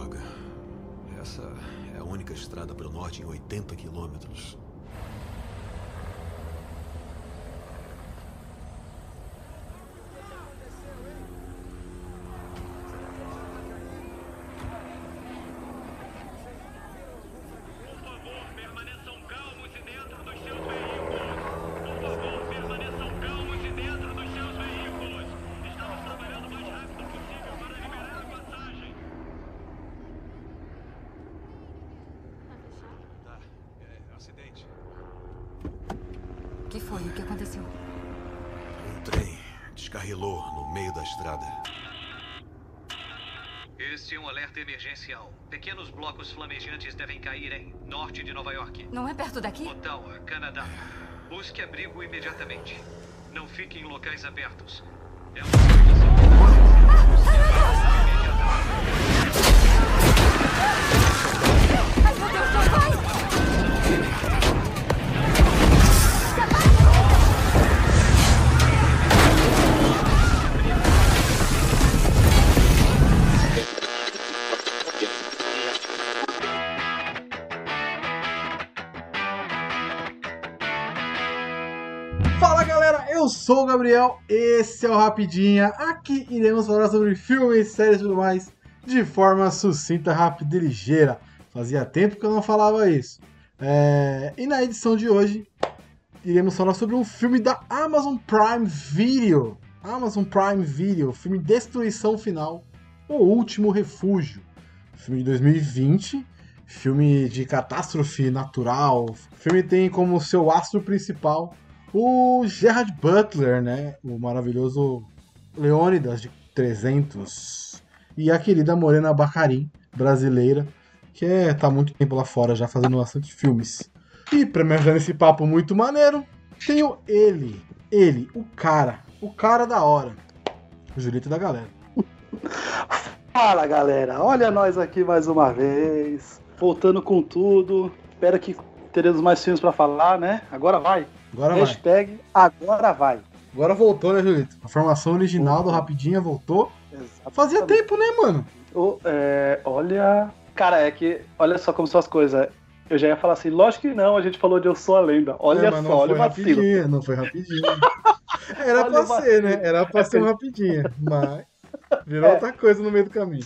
Droga. Essa é a única estrada para o norte em 80 quilômetros. Emergencial. Pequenos blocos flamejantes devem cair em norte de Nova York. Não é perto daqui? Ottawa, Canadá. Busque abrigo imediatamente. Não fique em locais abertos. É uma Gabriel, esse é o Rapidinha. Aqui iremos falar sobre filmes, séries e tudo mais de forma sucinta, rápida e ligeira. Fazia tempo que eu não falava isso. É, E na edição de hoje, iremos falar sobre um filme da Amazon Prime Video. Amazon Prime Video, filme Destruição Final, O Último Refúgio. Filme de 2020, filme de catástrofe natural. O filme tem como seu astro principal o Gerard Butler, né? O maravilhoso Leônidas de 300. E a querida Morena Bacarin, brasileira, que é, tá muito tempo lá fora já fazendo bastante filmes. E pra me ajudar nesse papo muito maneiro, tenho ele, ele, o cara, o cara da hora, o Julito da galera. Fala galera, olha nós aqui mais uma vez, voltando com tudo. Espero que teremos mais filmes pra falar, né? Agora vai. Agora vai. Hashtag agora vai. Agora voltou, né, Julito? A formação original do Rapidinha voltou. Fazia tempo, né, mano? É, olha. Cara, é que. Olha só como são as coisas. Eu já ia falar assim, lógico que não, a gente falou de Eu Sou a Lenda. Olha É, só, olha o foi vacilo. rapidinho, não foi rapidinho. Era Olha pra ser, né? Era pra ser um rapidinho. Mas virou É. outra coisa no meio do caminho.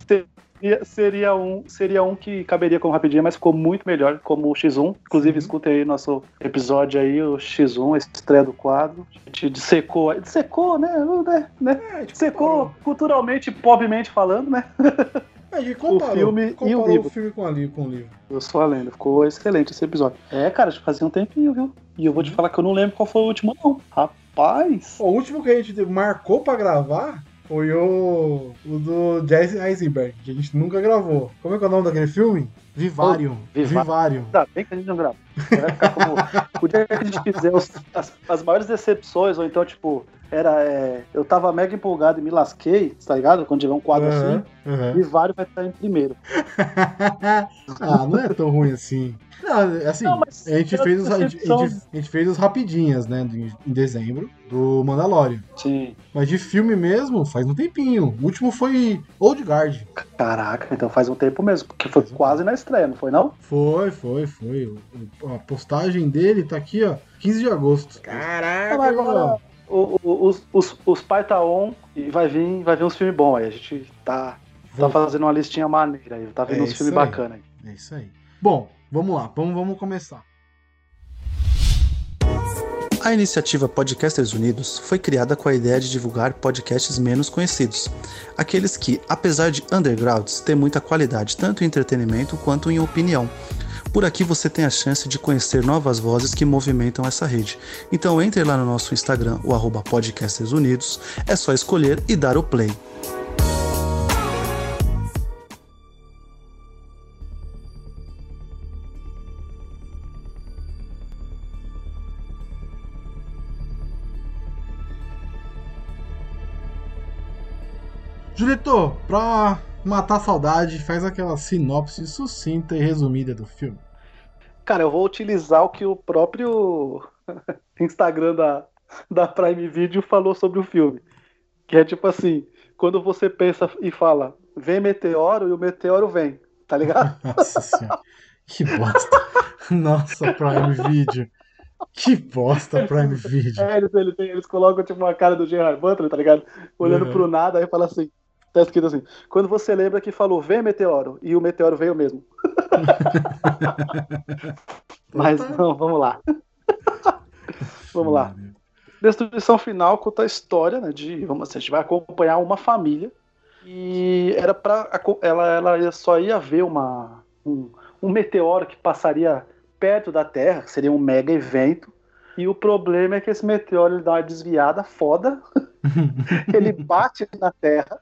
Seria, seria um, seria um que caberia como rapidinho, mas ficou muito melhor como o X1. Inclusive, escutem aí nosso episódio aí, o X1, a estreia do quadro. A gente dissecou, dissecou, né? né, né? É, gente Dissecou comparou. culturalmente, pobremente falando, né? A gente comparou, filme e o comparou livro. o filme com, a li- com o livro. Eu sou a lenda. Ficou excelente esse episódio. É, cara, já fazia um tempinho, viu? E eu vou te falar que eu não lembro qual foi o último, não. Rapaz! O último que a gente marcou pra gravar foi o, o do Jesse Eisenberg, que a gente nunca gravou. Como é que é o nome daquele filme? Vivarium. Oh, Viva- Vivarium. Ainda bem que a gente não grava. Vai ficar como. O dia que a gente fizer os- as, as maiores decepções, ou então, tipo, era. é, eu tava mega empolgado e me lasquei, tá ligado? Quando tiver um quadro Aham, assim, aham. e vários vai estar em primeiro. ah, não é tão ruim assim. Não, assim, Não, mas a, gente fez os, a, gente, a gente- fez os rapidinhas, né, em em dezembro, do Mandalorian. Sim. Mas de filme mesmo, faz um tempinho. O último foi Old Guard. Caraca, então faz um tempo mesmo, porque foi quase na estreia, não foi não? Foi, foi, foi. A postagem dele tá aqui, ó, 15 de agosto. Caraca, agora mano. O- o- os, os, os pai tá on e vai vir, vai vir uns filmes bons aí. A gente tá, tá fazendo uma listinha maneira aí, tá vendo É uns filmes bacanas aí. É isso aí. Bom, vamos lá, vamos, vamos começar. A iniciativa Podcasters Unidos foi criada com a ideia de divulgar podcasts menos conhecidos, aqueles que, apesar de undergrounds, têm muita qualidade tanto em entretenimento quanto em opinião. Por aqui você tem a chance de conhecer novas vozes que movimentam essa rede. Então entre lá no nosso Instagram, o arroba Podcasters Unidos, é só escolher e dar o play. Julito, pra matar a saudade, faz aquela sinopse sucinta e resumida do filme. Cara, eu vou utilizar o que o próprio Instagram da, da Prime Video falou sobre o filme. Que é tipo assim, quando você pensa e fala, vem meteoro e o meteoro vem. tá ligado? Nossa senhora. Que bosta. Nossa, Prime Video. Que bosta, Prime Video. É, eles, eles, eles colocam tipo uma cara do Gerard Butler, tá ligado? Olhando Uhum. pro nada, aí fala assim. Tá escrito assim. Quando você lembra que falou, vem meteoro, e o meteoro veio mesmo. Mas não, vamos lá. vamos lá. Destruição final conta a história, né? De, vamos assim, a gente vai acompanhar uma família e era para ela, ela só ia ver uma, um, um meteoro que passaria perto da Terra, que seria um mega evento. E o problema é que esse meteoro ele dá uma desviada foda, ele bate na Terra,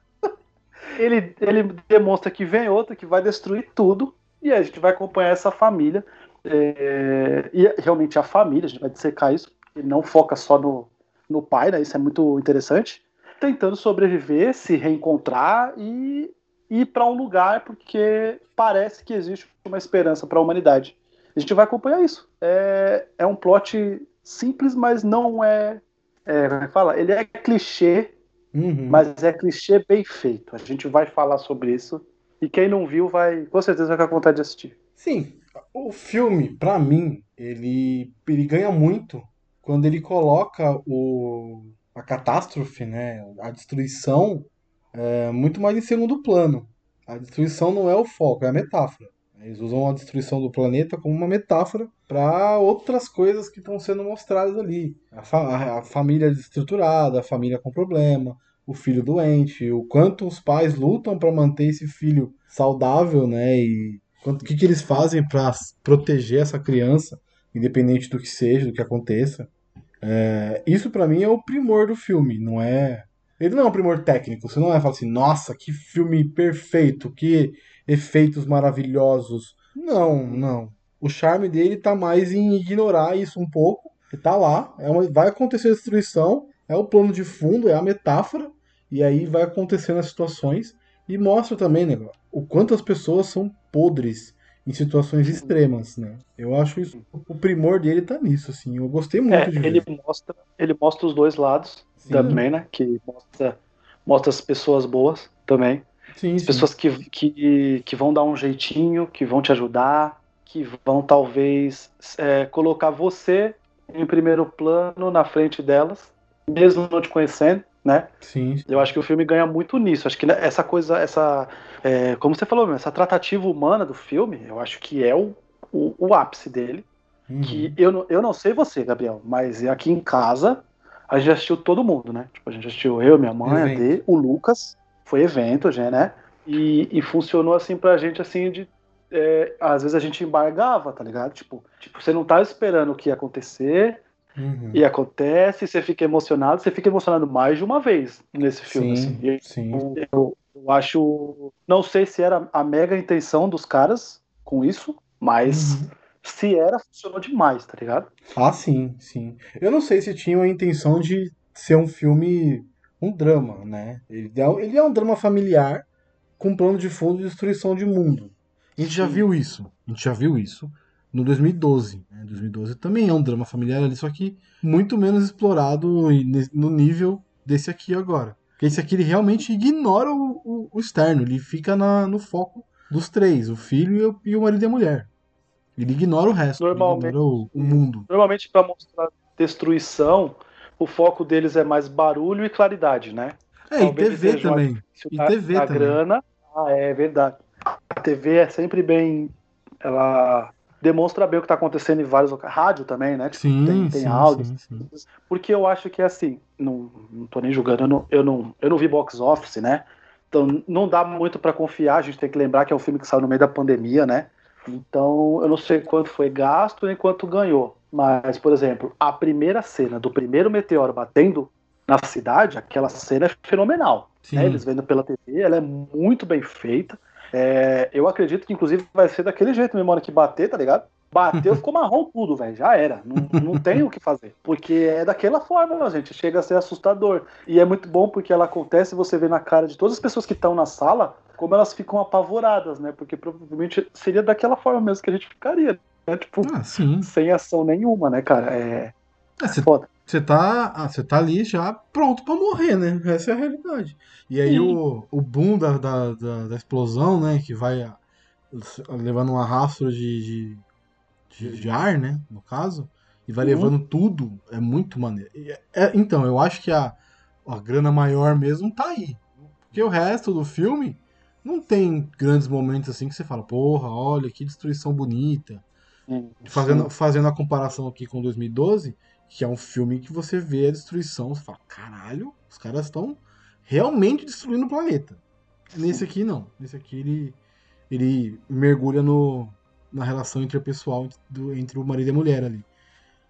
ele, ele demonstra que vem outro que vai destruir tudo, e a gente vai acompanhar essa família. é, e realmente a família, a gente vai dissecar isso, ele não foca só no, no pai, né? Isso é muito interessante. Tentando sobreviver, se reencontrar e ir para um lugar porque parece que existe uma esperança para a humanidade. A gente vai acompanhar isso. É, é um plot simples, mas não é, é. É fala? Ele é clichê, Uhum. mas é clichê bem feito. A gente vai falar sobre isso. E quem não viu vai, com certeza, vai ficar com vontade de assistir. Sim, o filme, pra mim, ele, ele ganha muito quando ele coloca o, a catástrofe, né, a destruição, é, muito mais em segundo plano. A destruição não é o foco, é a metáfora. Eles usam a destruição do planeta como uma metáfora para outras coisas que estão sendo mostradas ali. A, fa- a- família desestruturada, a família com problema, o filho doente, o quanto os pais lutam para manter esse filho saudável, né? E o que, que eles fazem para proteger essa criança, independente do que seja, do que aconteça. É, isso para mim é o primor do filme, não é. Ele não é um primor técnico, você não vai falar assim, nossa, que filme perfeito, que efeitos maravilhosos. Não, não. O charme dele tá mais em ignorar isso um pouco. E tá lá, é uma- vai acontecer a destruição, é o plano de fundo, é a metáfora, e aí vai acontecendo as situações. E mostra também, né, o quanto as pessoas são podres em situações extremas, né? Eu acho isso, o primor dele tá nisso, assim. Eu gostei muito É, de ele ver. mostra, ele mostra os dois lados Sim. também, né? Que mostra, mostra as pessoas boas também. Sim, As sim. pessoas que, que, que vão dar um jeitinho, que vão te ajudar, que vão talvez é, colocar você em primeiro plano na frente delas, mesmo não te conhecendo, né? Sim. Eu acho que o filme ganha muito nisso. Acho que né, essa coisa, essa. é, como você falou, essa tratativa humana do filme, eu acho que é o, o, o ápice dele. Uhum. Que eu, não- eu não sei você, Gabriel, mas aqui em casa a gente assistiu todo mundo, né? Tipo, a gente assistiu eu, minha mãe, a Evento. Dê, o Lucas, foi evento, já, né? E, e funcionou assim pra gente, assim, de. É, às vezes a gente embargava, tá ligado? Tipo, tipo, você não tá esperando o que ia acontecer, Uhum. e acontece, você fica emocionado, você fica emocionado mais de uma vez nesse filme, Sim, assim. Sim. eu, eu acho. Não sei se era a mega intenção dos caras com isso, mas Uhum. se era, funcionou demais, tá ligado? Ah, sim, sim. Eu não sei se tinham a intenção de ser um filme, um drama, né? Ele é, ele é um drama familiar com plano de fundo de destruição de mundo. A gente já Sim. viu isso. A gente já viu isso no 2012. Né? 2012 também é um drama familiar ali, só que muito menos explorado e no nível desse aqui agora. Porque esse aqui ele realmente ignora o, o- o externo, ele fica na- no foco dos três, o filho e o, e o marido e a mulher. Ele ignora o resto, Normalmente- ignora o, o mundo. Normalmente, pra mostrar destruição, o foco deles é mais barulho e claridade, né? É, e Talvez TV seja uma- também. E TV a também. grana. Ah, é verdade. A TV é sempre bem. Ela demonstra bem o que tá acontecendo em vários locais. Rádio também, né? Tipo, Sim, tem, tem sim, áudio. sim, sim. Porque eu acho que é assim, não, não tô nem julgando, eu não, eu, não, eu não vi box office, né? Então não dá muito pra confiar, a gente tem que lembrar que é um filme que saiu no meio da pandemia, né? Então eu não sei quanto foi gasto nem quanto ganhou. Mas, por exemplo, a primeira cena do primeiro meteoro batendo na cidade, aquela cena é fenomenal. Né? Eles vendo pela TV, ela é muito bem feita. É, eu acredito que, inclusive, vai ser daquele jeito mesmo, hora que bater, tá ligado? Bateu, ficou marrom tudo, velho. Já era. Não, não tem o que fazer. Porque é daquela forma, gente. Chega a ser assustador. E é muito bom porque ela acontece e você vê na cara de todas as pessoas que estão na sala como elas ficam apavoradas, né? Porque provavelmente seria daquela forma mesmo que a gente ficaria. Né? Tipo, Ah, sem ação nenhuma, né, cara? É É, Você foda. Você tá, ah, você tá ali já pronto pra morrer, né? Essa é a realidade. E aí Sim. o, o boom da, da, da, da explosão, né? Que vai. a- levando uma rastro de, de, de, de ar, né? No caso, e vai Uhum. levando tudo, é muito maneiro. É- é- então, eu acho que a, a grana maior mesmo tá aí. Porque o resto do filme não tem grandes momentos assim que você fala, porra, olha que destruição bonita. Sim, Fazendo, fazendo a comparação aqui com 2012, que é um filme que você vê a destruição, você fala, caralho, os caras estão realmente destruindo o planeta. Nesse aqui não. Nesse aqui ele, ele mergulha no, na relação interpessoal do- entre o marido e a mulher ali.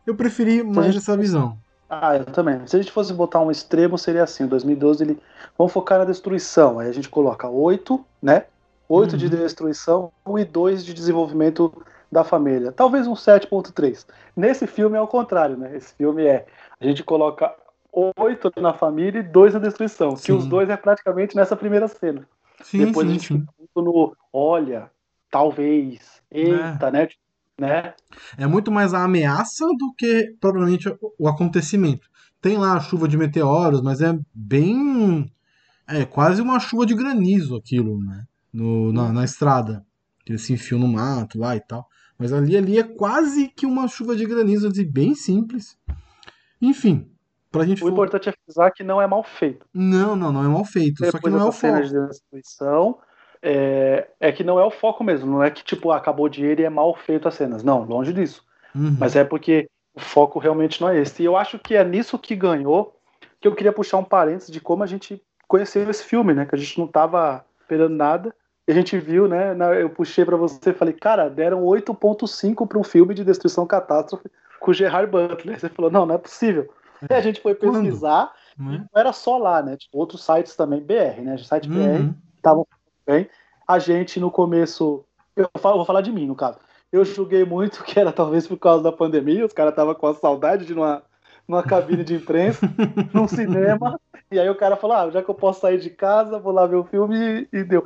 Eu preferi mais essa visão. Ah, eu também. Se a gente fosse botar um extremo, seria assim: o 2012 ele. Vamos focar na destruição. Aí a gente coloca 8, né? 8 de Uhum. destruição e 2 de desenvolvimento da família. Talvez um 7.3. Nesse filme é o contrário, né? Esse filme é. A gente coloca 8 na família e 2 na destruição. Sim. Que os dois é praticamente nessa primeira cena. Sim, Depois a sim, gente sim. fica muito no olha, talvez, eita, né? né? É muito mais a ameaça do que propriamente o- o acontecimento. Tem lá a chuva de meteoros, mas é bem. É quase uma chuva de granizo aquilo, né? No, na, na estrada. Que eles se enfiam no mato lá e tal. Mas ali, ali é quase que uma chuva de granizo, assim, bem simples. Enfim, pra gente. O fo- importante é frisar que não é mal feito. Não, não, não é mal feito. Só que Depois não é o foco. de destruição, é, é que não é o foco mesmo. Não é que, tipo, acabou o dinheiro e é mal feito as cenas. Não, longe disso. Uhum. Mas é porque o foco realmente não é esse. E eu acho que é nisso que ganhou que eu queria puxar um parênteses de como a gente conheceu esse filme, né? Que a gente não tava esperando nada. A gente viu, né? Eu puxei pra você e falei, cara, deram 8.5 pra um filme de destruição catástrofe com o Gerard Butler. Você falou, não, não é possível. E a gente foi Quando? pesquisar Né? não era só lá, né? Tipo, outros sites também, BR, né? Site BR Uhum. estavam bem. A gente, no começo, eu falo- vou falar de mim, no caso. Eu julguei muito que era talvez por causa da pandemia, os caras estavam com a saudade de ir numa, numa cabine de imprensa, num cinema, e aí o cara falou, ah, já que eu posso sair de casa, vou lá ver o filme e, e deu.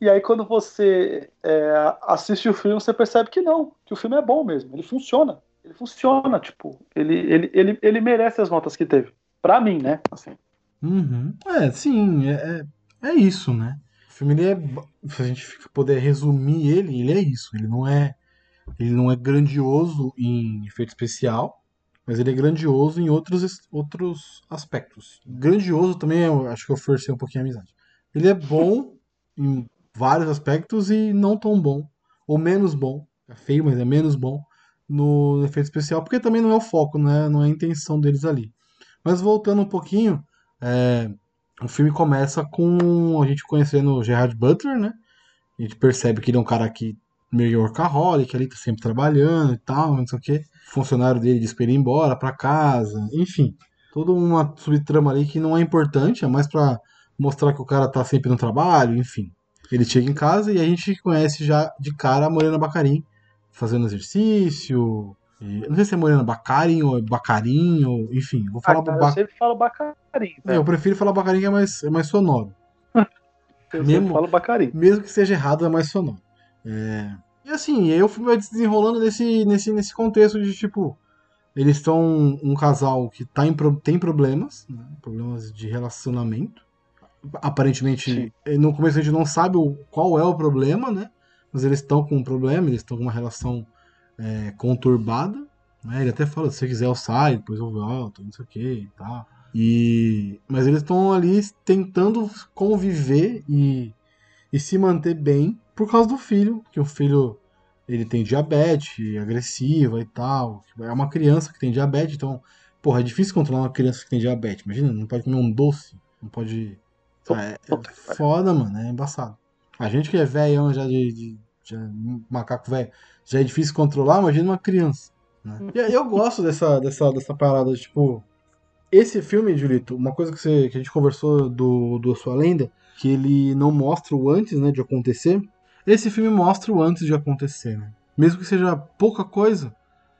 E aí quando você é, assiste o filme, você percebe que não, que o filme é bom mesmo, ele funciona. Ele funciona, tipo, ele, ele, ele, ele merece as notas que teve. Pra mim, né? Assim. Uhum. É, sim, é, é, é isso, né? O filme ele é. Se a gente puder resumir ele, ele é isso. Ele não é. Ele não é grandioso em efeito especial, mas ele é grandioso em outros, outros aspectos. Grandioso também, eu acho que eu forcei um pouquinho a amizade. Ele é bom em vários aspectos e não tão bom, ou menos bom. É feio, mas é menos bom no efeito especial, porque também não é o foco, não é, não é a intenção deles ali. Mas voltando um pouquinho, é, o filme começa com a gente conhecendo o Gerard Butler, né? A gente percebe que ele é um cara que meio workaholic, ali tá sempre trabalhando e tal, não sei o quê. O funcionário dele diz pra ele ir embora pra casa, enfim. Toda uma subtrama ali que não é importante, é mais pra mostrar que o cara tá sempre no trabalho, enfim. Ele chega em casa e a gente conhece já de cara a Morena Bacarin fazendo exercício. e- não sei se é Morena Bacarin ou é Bacarin, ou, enfim, vou falar Ah, cara, ba- eu sempre falo Bacarim. é, eu prefiro falar Bacarin que é mais, é mais sonoro. Eu mesmo- falo Bacarim. Mesmo que seja errado, é mais sonoro. É, E assim, aí o filme vai se desenrolando nesse, nesse, nesse contexto de tipo. Eles estão um casal que tá em, tem problemas, né, problemas de relacionamento. Aparentemente, Sim. eh, no começo a gente não sabe o, qual é o problema, né? Mas eles estão com um problema, eles estão com uma relação eh, conturbada. Né? Ele até fala, se você quiser eu saio, depois eu volto, não sei o que e tal. E... Mas eles estão ali tentando conviver e, e se manter bem por causa do filho, que o filho ele tem diabetes agressiva e tal. É uma criança que tem diabetes, então, porra, é difícil controlar uma criança que tem diabetes. Imagina, não pode comer um doce, não pode. Ah, é, é foda, mano, é embaçado. A gente que é velhão já de, de, já, macaco velho, já é difícil controlar, imagina uma criança. Né? E aí eu gosto dessa, dessa, dessa parada, tipo. Esse filme, Julito, uma coisa que, você, que a gente conversou do, do Sua Lenda, que ele não mostra o antes né, de acontecer. Esse filme mostra o antes de acontecer, né? Mesmo que seja pouca coisa,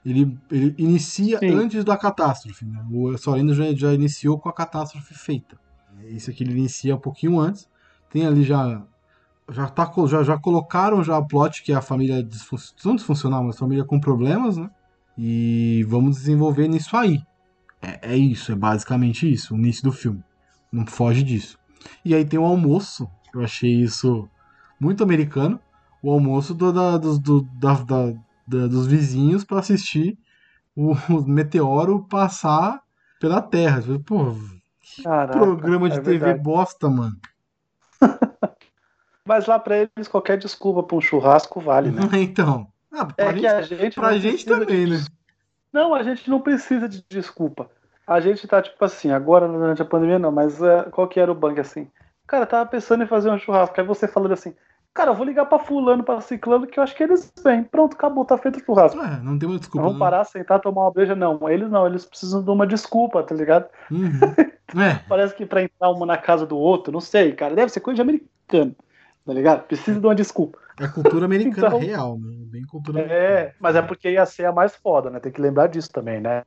ele, ele inicia Sim. antes da catástrofe. Né? O Sua Lenda já, já iniciou com a catástrofe feita. Esse aqui ele inicia um pouquinho antes. Tem ali já. Já, tá, já, já colocaram já o plot que é a família disfun não disfuncional, mas família com problemas, né? E vamos desenvolver nisso aí. É, é isso, é basicamente isso, o início do filme. Não foge disso. E aí tem o almoço, eu achei isso muito americano. o almoço do- da- dos, do- da- da- da- dos vizinhos pra assistir o meteoro passar pela Terra. Pô, Caraca, programa de é TV verdade. bosta, mano. Mas lá pra eles, qualquer desculpa pra um churrasco vale, né? Então. Ah, pra É gente, que a gente. pra gente também, de- né? Não, a gente não precisa de desculpa. A gente tá tipo assim, agora durante a pandemia não, mas é, qual que era o banco assim? Cara, tava pensando em fazer um churrasco. Aí você falando assim, cara, eu vou ligar pra fulano, pra ciclano, que eu acho que eles vêm. Pronto, acabou, tá feito o churrasco. É, não tem uma desculpa. Vamos não. parar, sentar, tomar uma breja. Não, eles não, eles precisam de uma desculpa, tá ligado? Uhum. É, Parece que pra entrar uma na casa do outro, não sei, cara, deve ser coisa de americano, tá ligado? Precisa de uma desculpa. é cultura americana Então- real, né? Bem cultura É, mas é porque ia ser a mais foda, né? Tem que lembrar disso também, né?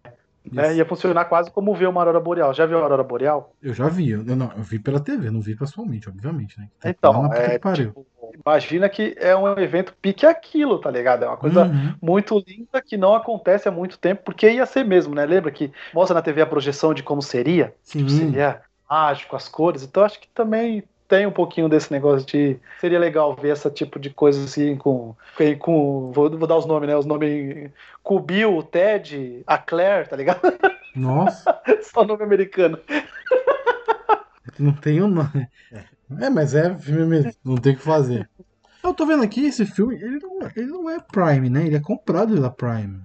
É, ia funcionar quase como ver uma aurora boreal. Já viu a aurora boreal? Eu já vi, eu, não, eu vi pela TV, não vi pessoalmente, obviamente, né? Tá Então, é, que tipo, imagina que é um evento pique aquilo, tá ligado? É uma coisa Uhum. muito linda que não acontece há muito tempo, porque ia ser mesmo, né? Lembra que mostra na TV a projeção de como seria? Sim, Seria mágico, as cores. Então acho que também tem um pouquinho desse negócio de. Seria legal ver esse tipo de coisa assim com. com, com- vou, vou dar os nomes, né? Os nomes. Com o Ted, a Claire, tá ligado? nossa, Só nome americano. não tem um nome. É, mas é filme mesmo, não tem o que fazer. Eu tô vendo aqui, esse filme, ele não, ele não é Prime, né? Ele é comprado pela Prime.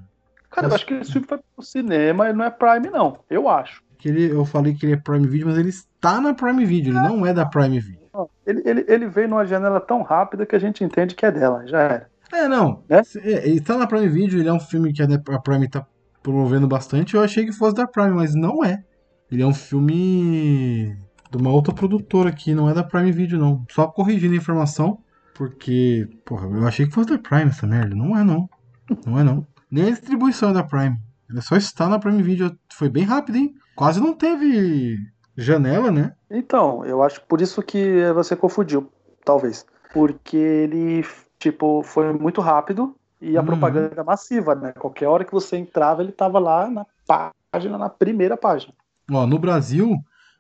Cara, eu acho que esse filme foi pro cinema e não é Prime, não. Eu acho. Que ele, eu falei que ele é Prime Video, mas ele está na Prime Video, ele não é da Prime Video. Ele, ele, ele veio numa janela tão rápida que a gente entende que é dela. Já era. É, não. Né? É, Ele tá na Prime Video, ele é um filme que a Prime tá promovendo bastante. Eu achei que fosse da Prime, mas não é. Ele é um filme de uma outra produtora aqui, não é da Prime Video, não. Só corrigindo a informação, porque, porra, eu achei que fosse da Prime essa merda. Não é, não. Não é, não. Nem a distribuição é da Prime. Ele só está na Prime Video. Foi bem rápido, hein? Quase não teve janela, né? Então, eu acho por isso que você confundiu, talvez. Porque ele, tipo, foi muito rápido e a Uhum. propaganda massiva, né? Qualquer hora que você entrava, ele tava lá na página, na primeira página. Ó, no Brasil,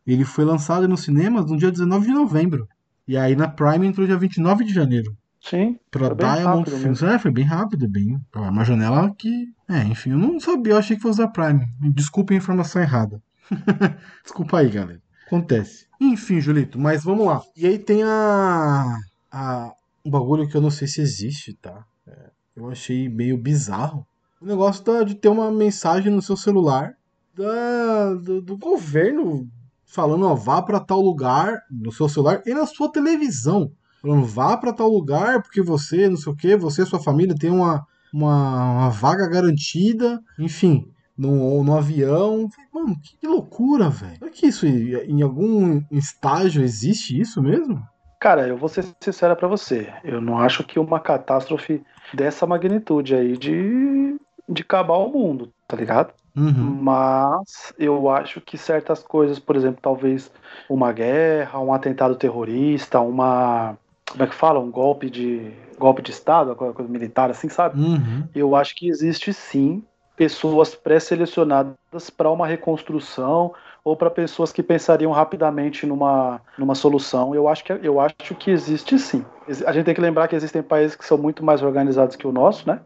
ele foi lançado nos cinemas no dia 19 de novembro. E aí na Prime entrou dia 29 de janeiro. Sim, bem Diamond Films. É, foi bem rápido, bem. Uma janela que. É, enfim, eu não sabia, eu achei que fosse da Prime. Desculpe a informação errada. Desculpa aí, galera. Acontece. Enfim, Julito, mas vamos lá. E aí tem a. a um bagulho que eu não sei se existe, tá? É, eu achei meio bizarro. O negócio da- de ter uma mensagem no seu celular da, do, do governo falando, ó, vá pra tal lugar no seu celular e na sua televisão. Falando, vá pra tal lugar porque você, não sei o que, você e sua família tem uma, uma, uma vaga garantida, enfim, no, no avião. Mano, que, loucura, velho. Será que isso em algum estágio existe isso mesmo? Cara, eu vou ser sincera pra você. Eu não acho que uma catástrofe dessa magnitude aí de, de acabar o mundo, tá ligado? Uhum. Mas eu acho que certas coisas, por exemplo, talvez uma guerra, um atentado terrorista, uma. Como é que fala? Um golpe de. golpe de Estado, alguma coisa militar, assim, sabe? Uhum. Eu acho que existe sim pessoas pré-selecionadas para uma reconstrução ou para pessoas que pensariam rapidamente numa, numa solução. Eu acho, que, eu acho que existe sim. A gente tem que lembrar que existem países que são muito mais organizados que o nosso, né?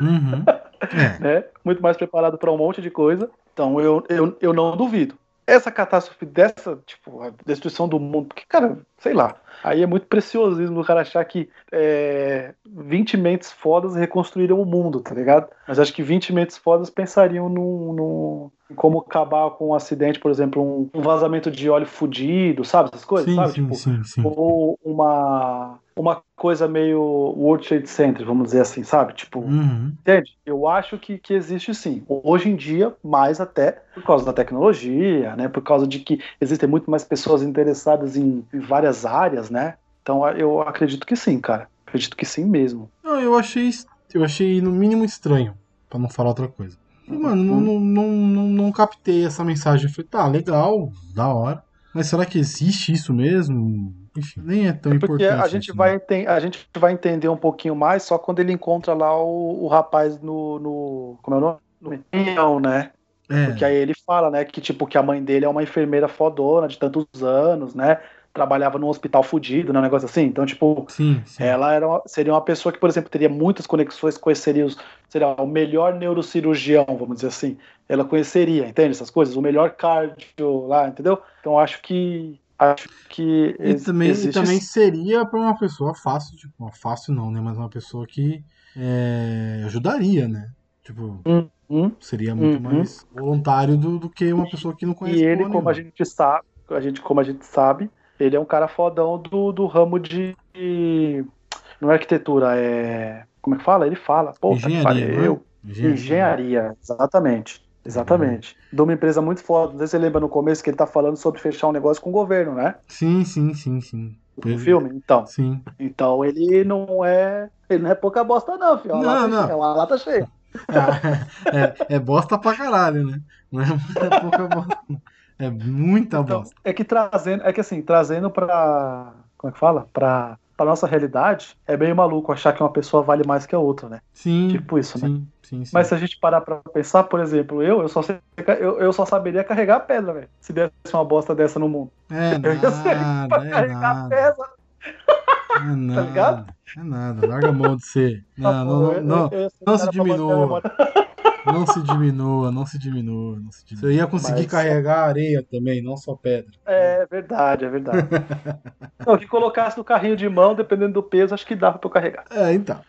Uhum. É. né? Muito mais preparado para um monte de coisa. Então eu, eu, eu não duvido. Essa catástrofe dessa, tipo, a destruição do mundo, porque, cara, sei lá, aí é muito preciosismo o cara achar que é, 20 mentes fodas reconstruíram o mundo, tá ligado? Mas acho que 20 mentes fodas pensariam num, num- como acabar com um acidente, por exemplo, um, um vazamento de óleo fudido, sabe? Essas coisas, Sim, sabe? sim, tipo, sim, sim. ou uma, uma coisa meio World Trade Center, vamos dizer assim, sabe? Tipo, Uhum. Entende? Eu acho que, que existe sim. Hoje em dia, mais até por causa da tecnologia, né? Por causa de que existem muito mais pessoas interessadas em, em várias áreas, né? Então eu acredito que sim, cara. Acredito que sim mesmo. Não, eu achei, eu achei no mínimo estranho, pra não falar outra coisa. Mano, não, não, não, não, não captei essa mensagem. Eu Falei, tá, legal, da hora. Mas será que existe isso mesmo? Enfim, nem é tão É porque importante. a gente, assim. vai enten- a gente vai entender um pouquinho mais só quando ele encontra lá o, o rapaz no, no. Como é o nome? No reunião, né? É, Porque aí ele fala, né, que tipo, que a mãe dele é uma enfermeira fodona de tantos anos, né? trabalhava num hospital fudido, né, um negócio assim. Então, tipo, Sim, sim. ela era uma- seria uma pessoa que, por exemplo, teria muitas conexões, conheceria os, seria o melhor neurocirurgião, vamos dizer assim. Ela conheceria, entende essas coisas? O melhor cardio lá, entendeu? Então acho que acho que E também, e existe também esse- seria para uma pessoa fácil, tipo, uma fácil não, né? Mas uma pessoa que é, ajudaria, né? Tipo, Hum? seria muito Uhum. mais voluntário do, do que uma pessoa que não conhece E ele, como a gente sabe, a gente, como a gente sabe, ele é um cara fodão do, do ramo de. Não é arquitetura, é. Como é que fala? Ele fala. Pô, Engenharia, não é? eu. Engenharia, exatamente. Exatamente. De uma empresa muito foda. Não sei se você lembra no começo que ele tá falando sobre fechar um negócio com o governo, né? Sim, sim, sim, sim. No filme. Então. Sim. Então ele não é. Ele não é pouca bosta, não, filho. É Não, lata não. É uma lata cheia. É, é bosta pra caralho, né? Não é muita pouca bosta. É muita Então, bosta. é que trazendo. É que assim, trazendo pra. Como é que fala? Pra, pra nossa realidade, é meio maluco achar que uma pessoa vale mais que a outra, né? Sim. Tipo isso, né? Sim, sim. Mas se a gente parar pra pensar, por exemplo, eu, eu só, sei, eu, eu só saberia carregar a pedra, velho. Se desse uma bosta dessa no mundo. É Eu ia ser nada, pra é carregar nada. pedra. É nada. ligado? É nada. Larga a mão de ser. Não, Tá não, não, não, eu- eu sou não se diminua. não se diminua, não se diminua, não se diminua. Você ia conseguir Mas- carregar areia também, não só pedra. É verdade, é verdade. Não, que colocasse no carrinho de mão, dependendo do peso, acho que dava pra eu carregar. É, então.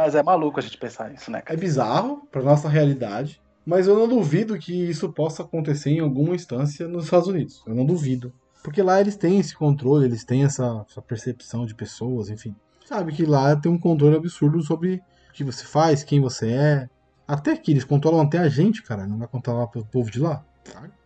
Mas é maluco a gente pensar isso, né, É cara? bizarro pra nossa realidade, mas eu não duvido que isso possa acontecer em alguma instância nos Estados Unidos. Eu não duvido. Porque lá eles têm esse controle, eles têm essa, essa percepção de pessoas, enfim. Sabe que lá tem um controle absurdo sobre o que você faz, quem você é. Até que eles controlam até a gente, cara. Não vai controlar pro povo de lá?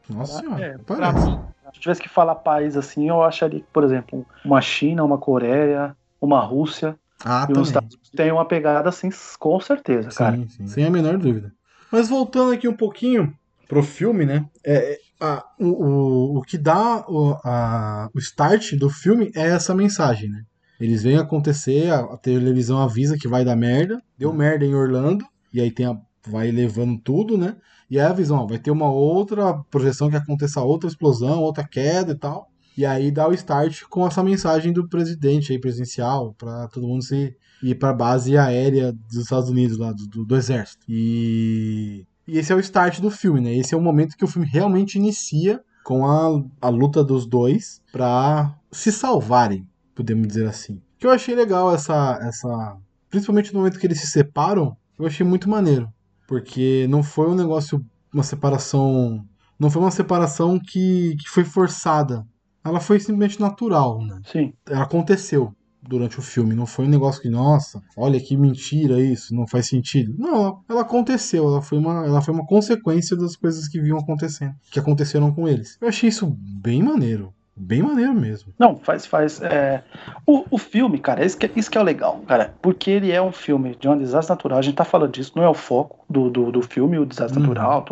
Nossa senhora, É, pra mim, se tivesse que falar país assim, eu acharia que, por exemplo, uma China, uma Coreia, uma Rússia Ah, e os. Estados Unidos têm uma pegada assim, com certeza, cara. Sim, sim, sem a menor dúvida. Mas voltando aqui um pouquinho pro filme, né? É, é, a- o, o, o que dá o, a- o start do filme é essa mensagem, né? Eles veem acontecer, a, a televisão avisa que vai dar merda, deu merda em Orlando, e aí tem a, vai levando tudo, né? E aí a visão, ó, vai ter uma outra projeção que aconteça outra explosão, outra queda e tal. E aí dá o start com essa mensagem do presidente aí, presidencial, para todo mundo se ir para base aérea dos Estados Unidos, lá, do, do, do exército. E, e esse é o start do filme, né? Esse é o momento que o filme realmente inicia com a, a luta dos dois para se salvarem, podemos dizer assim. Que eu achei legal essa, essa. Principalmente no momento que eles se separam, eu achei muito maneiro. Porque não foi um negócio, uma separação. Não foi uma separação que, que foi forçada. Ela foi simplesmente natural, né? Sim. ela aconteceu durante o filme. Não foi um negócio que, nossa, olha que mentira isso, não faz sentido. Não, ela aconteceu. Ela foi uma, ela foi uma consequência das coisas que vinham acontecendo, que aconteceram com eles. Eu achei isso bem maneiro. Bem maneiro mesmo. Não, faz, faz. é, O, o filme, cara, isso que, isso que é o legal, cara. Porque ele é um filme de um desastre natural. A gente tá falando disso, não é o foco do, do, do filme, o desastre Uhum. natural.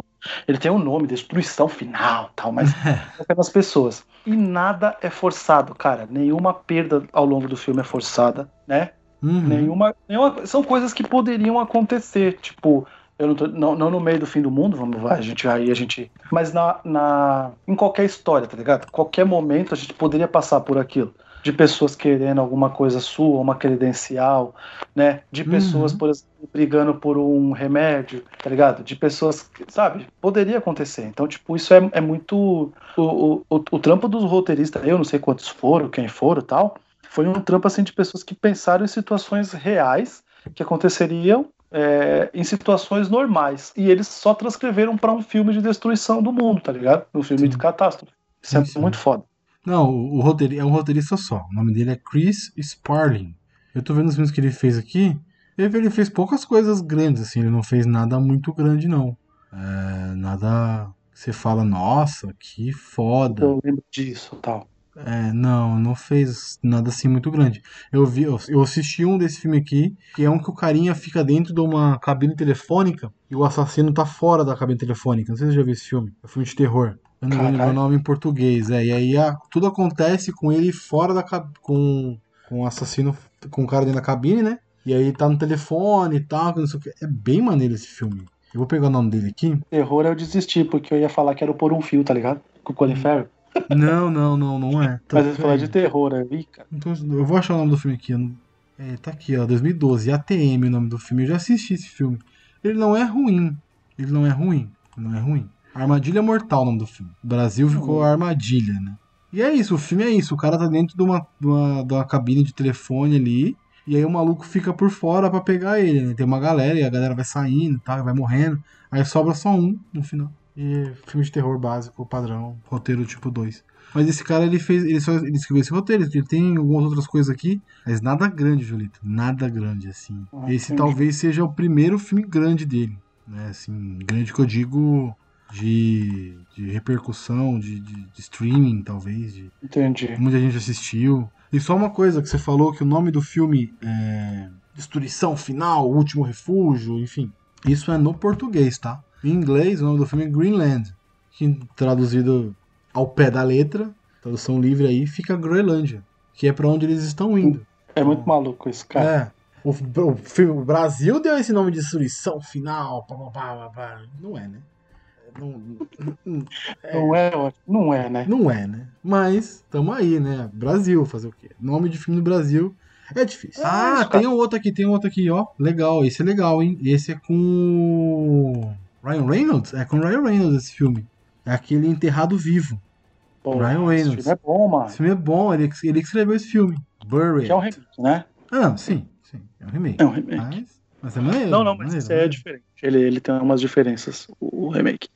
Ele tem um nome, destruição final tal, mas é das pessoas. E nada é forçado, cara. Nenhuma perda ao longo do filme é forçada, né? Uhum. Nenhuma, nenhuma. São coisas que poderiam acontecer. Tipo, eu não tô. Não, não no meio do fim do mundo, vamos lá, a gente aí a gente. Mas na, na. Em qualquer história, tá ligado? Qualquer momento a gente poderia passar por aquilo. De pessoas querendo alguma coisa sua, uma credencial, né? De pessoas, Uhum. por exemplo, brigando por um remédio, tá ligado? De pessoas, que- sabe? Poderia acontecer. Então, tipo, isso é, é muito. O, o, o, o trampo dos roteiristas, eu não sei quantos foram, quem foram tal, foi um trampo assim de pessoas que pensaram em situações reais que aconteceriam é, em situações normais. E eles só transcreveram para um filme de destruição do mundo, tá ligado? Um filme Sim. de catástrofe. Isso Sim, é muito foda. Não, o, o roteiri- é um roteirista só. O nome dele é Chris Sparling. Eu tô vendo os filmes que ele fez aqui. Ele, ele fez poucas coisas grandes, assim. Ele não fez nada muito grande, não. É, nada você fala, nossa, que foda. Eu lembro disso tal. É, não, não fez nada assim muito grande. Eu vi, eu, eu assisti um desse filme aqui, que é um que o carinha fica dentro de uma cabine telefônica e o assassino tá fora da cabine telefônica. Não sei se você já viu esse filme. É um filme de terror. Eu não vou lembrar o nome em português. É, e aí a- tudo acontece com ele fora da cabine. Com, com o assassino, com o cara dentro da cabine, né? E aí tá no telefone e tal, não sei o que. É bem maneiro esse filme. Eu vou pegar o nome dele aqui. Terror eu desisti, porque eu ia falar que era o Por um Fio, tá ligado? Com o Colin Farrell. Não, não, não, não é. Tá- Mas eles falam peraí. de terror ali, cara. Então, eu vou achar o nome do filme aqui. É, tá aqui, ó, 2012. ATM o nome do filme. Eu já assisti esse filme. Ele não é ruim. Ele não é ruim. Ele não é ruim. Armadilha Mortal o nome do filme. O Brasil ficou Armadilha, né? E é isso, o filme é isso. O cara tá dentro de uma, de uma, de uma cabine de telefone ali. E aí o maluco fica por fora pra pegar ele, né? Tem uma galera e a galera vai saindo e tal, vai morrendo. Aí sobra só um no final. E filme de terror básico, padrão, roteiro tipo 2. Mas esse cara, ele fez. Ele, só, ele escreveu esse roteiro, ele tem algumas outras coisas aqui, mas nada grande, Julito. Nada grande, assim. Ah, esse entendi. talvez seja o primeiro filme grande dele. Né? Assim, grande que eu digo de, de repercussão, de, de, de streaming, talvez, de Entendi. muita gente assistiu. E só uma coisa que você falou que o nome do filme é Destruição Final, Último Refúgio, enfim. Isso é no português, tá? Em inglês, o nome do filme é Greenland, que traduzido ao pé da letra, tradução livre aí, fica Groenlândia, que é pra onde eles estão indo. É muito maluco isso, cara. É. O, o filme- o Brasil deu esse nome de Destruição Final, pá, pá, pá, pá, pá. Não é, né? Não, não- Não é, não é, né? não é, né? Mas, tamo aí, né? Brasil, fazer o quê? Nome de filme do Brasil é difícil. É ah, isso, cara. tem um outro aqui, tem um outro aqui, ó. Legal, esse é legal, hein? Esse é com. Ryan Reynolds? É com Ryan Reynolds esse filme. É aquele Enterrado Vivo. Pô, Ryan esse Reynolds. filme é bom, mano. Esse filme é bom, ele, ele escreveu esse filme. Buried. Que é um remake, né? Ah, não, sim, sim. É um remake. É um remake. Mas, mas é maneiro. Não, não, mas esse é maneiro. diferente. Ele, ele tem umas diferenças, o, o remake.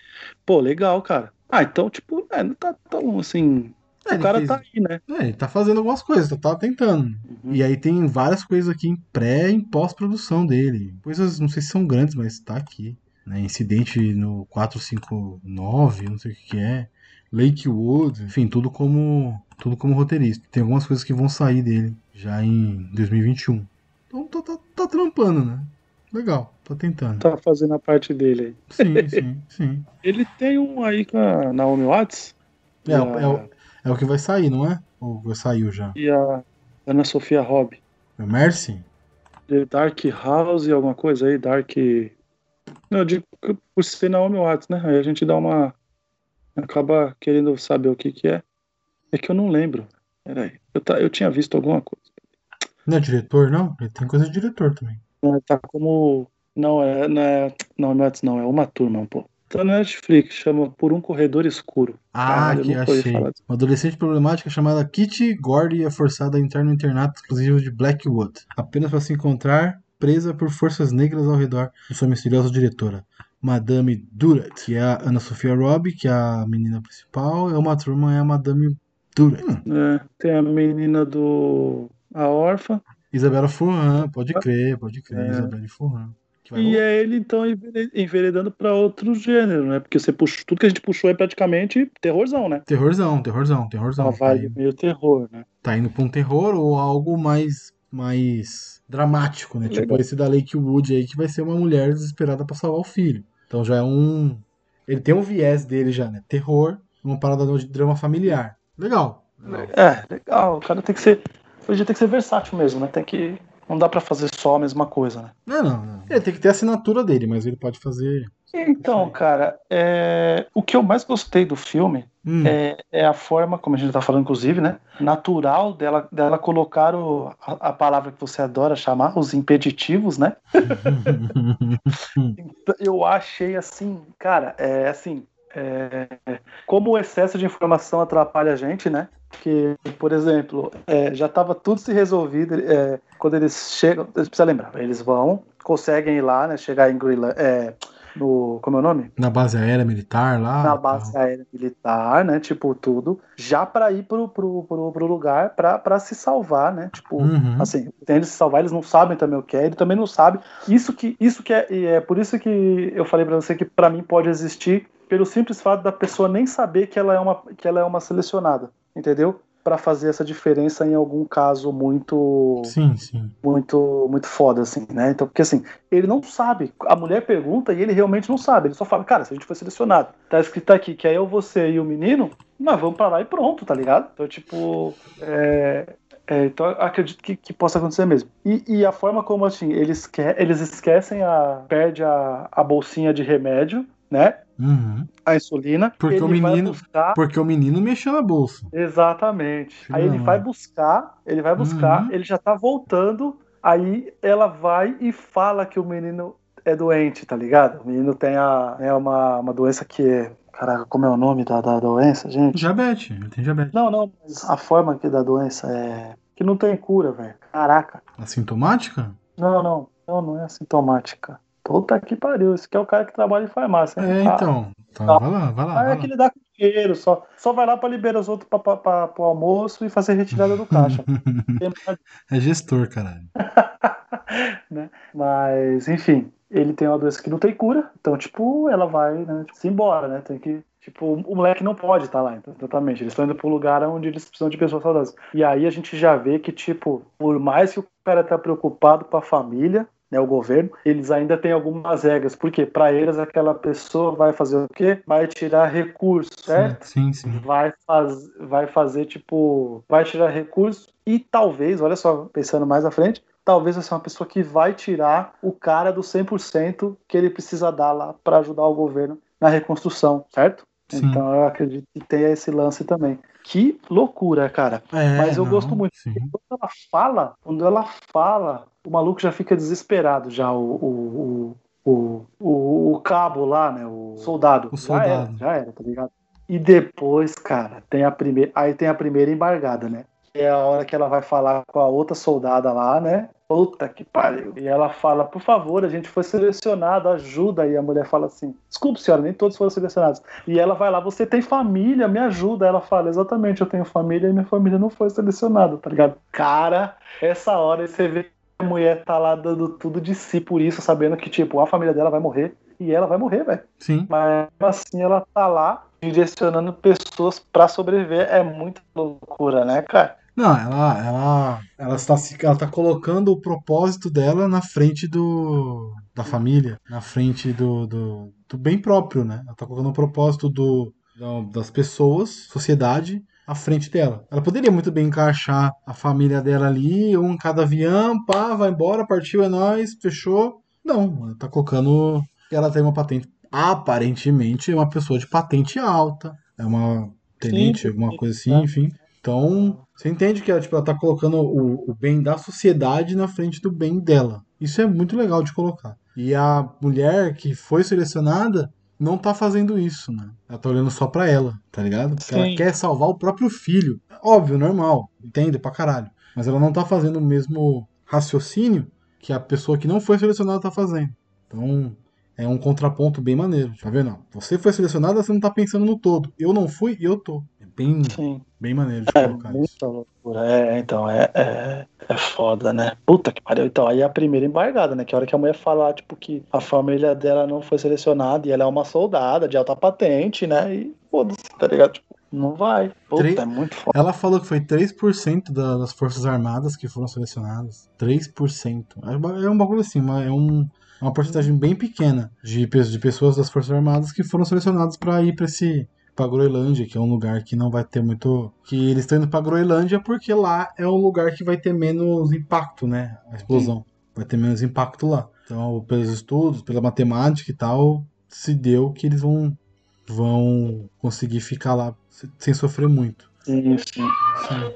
Pô, legal, cara. Ah, então, tipo, é, não tá tão assim. É, o cara fez- tá aí, né? É, ele tá fazendo algumas coisas, tá, tá tentando. Uhum. E aí tem várias coisas aqui em pré e pós-produção dele. Coisas, não sei se são grandes, mas tá aqui. Né? Incidente no 459, não sei o que que é. Lakewood, enfim, tudo como tudo como roteirista. Tem algumas coisas que vão sair dele já em 2021. Então tá, tá, tá trampando, né? Legal, tá tentando. Tá fazendo a parte dele aí. Sim, sim, sim. Ele tem um aí com a Naomi Watts É, e, é, a, o, é o que vai sair, não é? Ou saiu já? e a Ana Sofia Robb. É o Mercy? De Dark House e alguma coisa aí, Dark. Não, eu digo que por ser Naomi Watts, né? Aí a gente dá uma. Acaba querendo saber o que que é. É que eu não lembro. Peraí. Eu, tá, eu tinha visto alguma coisa. Não é diretor, não? Ele tem coisa de diretor também. Não, Tá como. Não, é. Não, é, Naomi Watts não, é uma turma, pô. Tá na Netflix, chama Por um Corredor Escuro. Ah, Caralho, que achei. Uma adolescente problemática chamada Kitty Gordy é forçada a entrar no internato exclusivo de Blackwood, apenas para se encontrar presa por forças negras ao redor de sua misteriosa diretora, Madame Durat, que é a Ana Sofia Robb, que é a menina principal, e uma turma é a Madame Durat. Hum, É, tem a menina do. A órfã. Isabela Furlan, pode crer, pode crer, É. Isabela vai E é ele, então, envere- enveredando pra outro gênero, né? Porque você puxa, tudo que a gente puxou é praticamente terrorzão, né? Terrorzão, terrorzão, terrorzão. Uma Tá vibe indo, meio terror, né? tá indo pra um terror ou algo mais, mais dramático, né? Tipo esse da Lakewood aí, que vai ser uma mulher desesperada pra salvar o filho. Então já é um. Ele tem um viés dele já, né? Terror, uma parada de drama familiar. Legal. Legal. É, legal. O cara tem que ser. Hoje tem que ser versátil mesmo, né? Tem que. Não dá pra fazer só a mesma coisa, né? Não, não, não. Ele tem que ter a assinatura dele, mas ele pode fazer. Então, cara, é... o que eu mais gostei do filme Hum, é, é a forma, como a gente tá falando, inclusive, né? Natural dela, dela colocar o, a, a palavra que você adora chamar, os impeditivos, né? Eu achei assim, cara, é assim. é, como o excesso de informação atrapalha a gente, né? Que, por exemplo, é, já estava tudo se resolvido é, quando eles chegam. Precisa lembrar, eles vão, conseguem ir lá, né? Chegar em Greenland, é, no. Como é o nome? Na base aérea militar lá. na tal. base aérea militar, né? Tipo, tudo, já para ir pro, pro, pro, pro lugar para se salvar, né? Tipo, Uhum. assim, tem eles se salvar, eles não sabem também o que é, ele também não sabe. Isso que, isso que é, e é por isso que eu falei para você que para mim pode existir pelo simples fato da pessoa nem saber que ela é uma, que ela é uma selecionada, entendeu? Para fazer essa diferença em algum caso muito Sim, sim. muito muito foda assim, né? Então, porque assim, ele não sabe. A mulher pergunta e ele realmente não sabe. Ele só fala, cara, se a gente foi selecionado, tá escrito aqui que é eu, você e o menino, nós vamos pra lá e pronto, tá ligado? Então, tipo, é, é, então acredito que, que possa acontecer mesmo. E, e a forma como assim, eles, que, eles esquecem a. perde a, a bolsinha de remédio, né? Uhum. a insulina. Porque o menino- buscar. Porque o menino mexeu na bolsa. Exatamente. Aí ele vai buscar, ele vai buscar, Uhum. ele já tá voltando, aí ela vai e fala que o menino é doente, tá ligado? O menino tem a, é uma, uma doença que é. Caraca, como é o nome da, da doença, gente? Diabetes, ele tem diabetes. Não, não, mas a forma aqui da doença é. Que não tem cura, velho. Caraca. Assintomática? Não, não. Não, não é assintomática. Puta que pariu. Esse aqui é o cara que trabalha em farmácia. hein? É, Ah, então. Então, Tá. vai lá, vai lá. Ah, vai é que ele dá com dinheiro, só, só vai lá pra liberar os outros pra, pro almoço e fazer retirada do caixa. É gestor, caralho. né? Mas, enfim, ele tem uma doença que não tem cura, então, tipo, ela vai, né, tipo, se embora, né? Tem que. Tipo, o moleque não pode estar lá, então, exatamente. Eles estão indo pro lugar onde eles precisam de pessoas saudáveis. E aí a gente já vê que, tipo, por mais que o cara tá preocupado com a família, né, o governo, eles ainda têm algumas regras. Porque para eles aquela pessoa vai fazer o quê? Vai tirar recurso, certo? Sim, sim. vai, faz, vai fazer tipo. Vai tirar recurso e talvez, olha só, pensando mais à frente, talvez vai ser uma pessoa que vai tirar o cara do 100% que ele precisa dar lá para ajudar o governo na reconstrução, certo? Sim. Então eu acredito que tenha esse lance também. Que loucura, cara. É, Mas eu não, gosto muito. Quando ela fala, quando ela fala, o maluco já fica desesperado, já o, o, o, o, o, cabo lá, né? O soldado. O Já era, soldado. já era, tá ligado? E depois, cara, tem a primeira. Aí tem a primeira embargada, né? Que é a hora que ela vai falar com a outra soldada lá, né? Puta que pariu. E ela fala, por favor, a gente foi selecionado, ajuda. E a mulher fala assim: desculpe, senhora, nem todos foram selecionados. E ela vai lá, você tem família, me ajuda. Ela fala, exatamente, eu tenho família e minha família não foi selecionada, tá ligado? Cara, essa hora você vê que a mulher tá lá dando tudo de si por isso, sabendo que, tipo, a família dela vai morrer e ela vai morrer, velho. Sim. Mas assim ela tá lá direcionando pessoas pra sobreviver. É muita loucura, né, cara? Não, ela, ela, ela, está, se- ela está colocando o propósito dela na frente do, da família, na frente do, do, do bem próprio, né? Ela está colocando o propósito do, da- das pessoas, sociedade, à frente dela. Ela poderia muito bem encaixar a família dela ali, um em cada avião, pá, vai embora, partiu, é nóis, fechou. Não, ela tá colocando. Ela tem uma patente. Aparentemente é uma pessoa de patente alta. É uma tenente, alguma coisa assim, né? enfim. Então, você entende que ela, tipo, ela tá colocando o, o bem da sociedade na frente do bem dela. Isso é muito legal de colocar. E a mulher que foi selecionada não tá fazendo isso, né? Ela tá olhando só pra ela, tá ligado? Porque ela Sim. quer salvar o próprio filho. Óbvio, normal. Entende pra caralho. Mas ela não tá fazendo o mesmo raciocínio que a pessoa que não foi selecionada tá fazendo. Então, é um contraponto bem maneiro. Tá vendo? Você foi selecionada, você não tá pensando no todo. Eu não fui e eu tô. Bem, Sim. bem maneiro de É colocar isso. loucura. É, então, é, é, é foda, né? Puta que pariu. Então, aí é a primeira embargada, né? Que a hora que a mulher fala, tipo, que a família dela não foi selecionada e ela é uma soldada de alta patente, né? E foda-se, tá ligado? Tipo, não vai. Puta, Três- é muito foda. Ela falou que foi 3% da- das Forças Armadas que foram selecionadas. 3%. É É um bagulho assim, é um- uma porcentagem bem pequena de, de pessoas das Forças Armadas que foram selecionadas para ir para esse. Pra Groenlândia, que é um lugar que não vai ter muito. Que eles estão indo pra Groenlândia porque lá é um lugar que vai ter menos impacto, né? A explosão. Vai ter menos impacto lá. Então, pelos estudos, pela matemática e tal, se deu que eles vão, vão conseguir ficar lá se- sem sofrer muito. Sim, sim.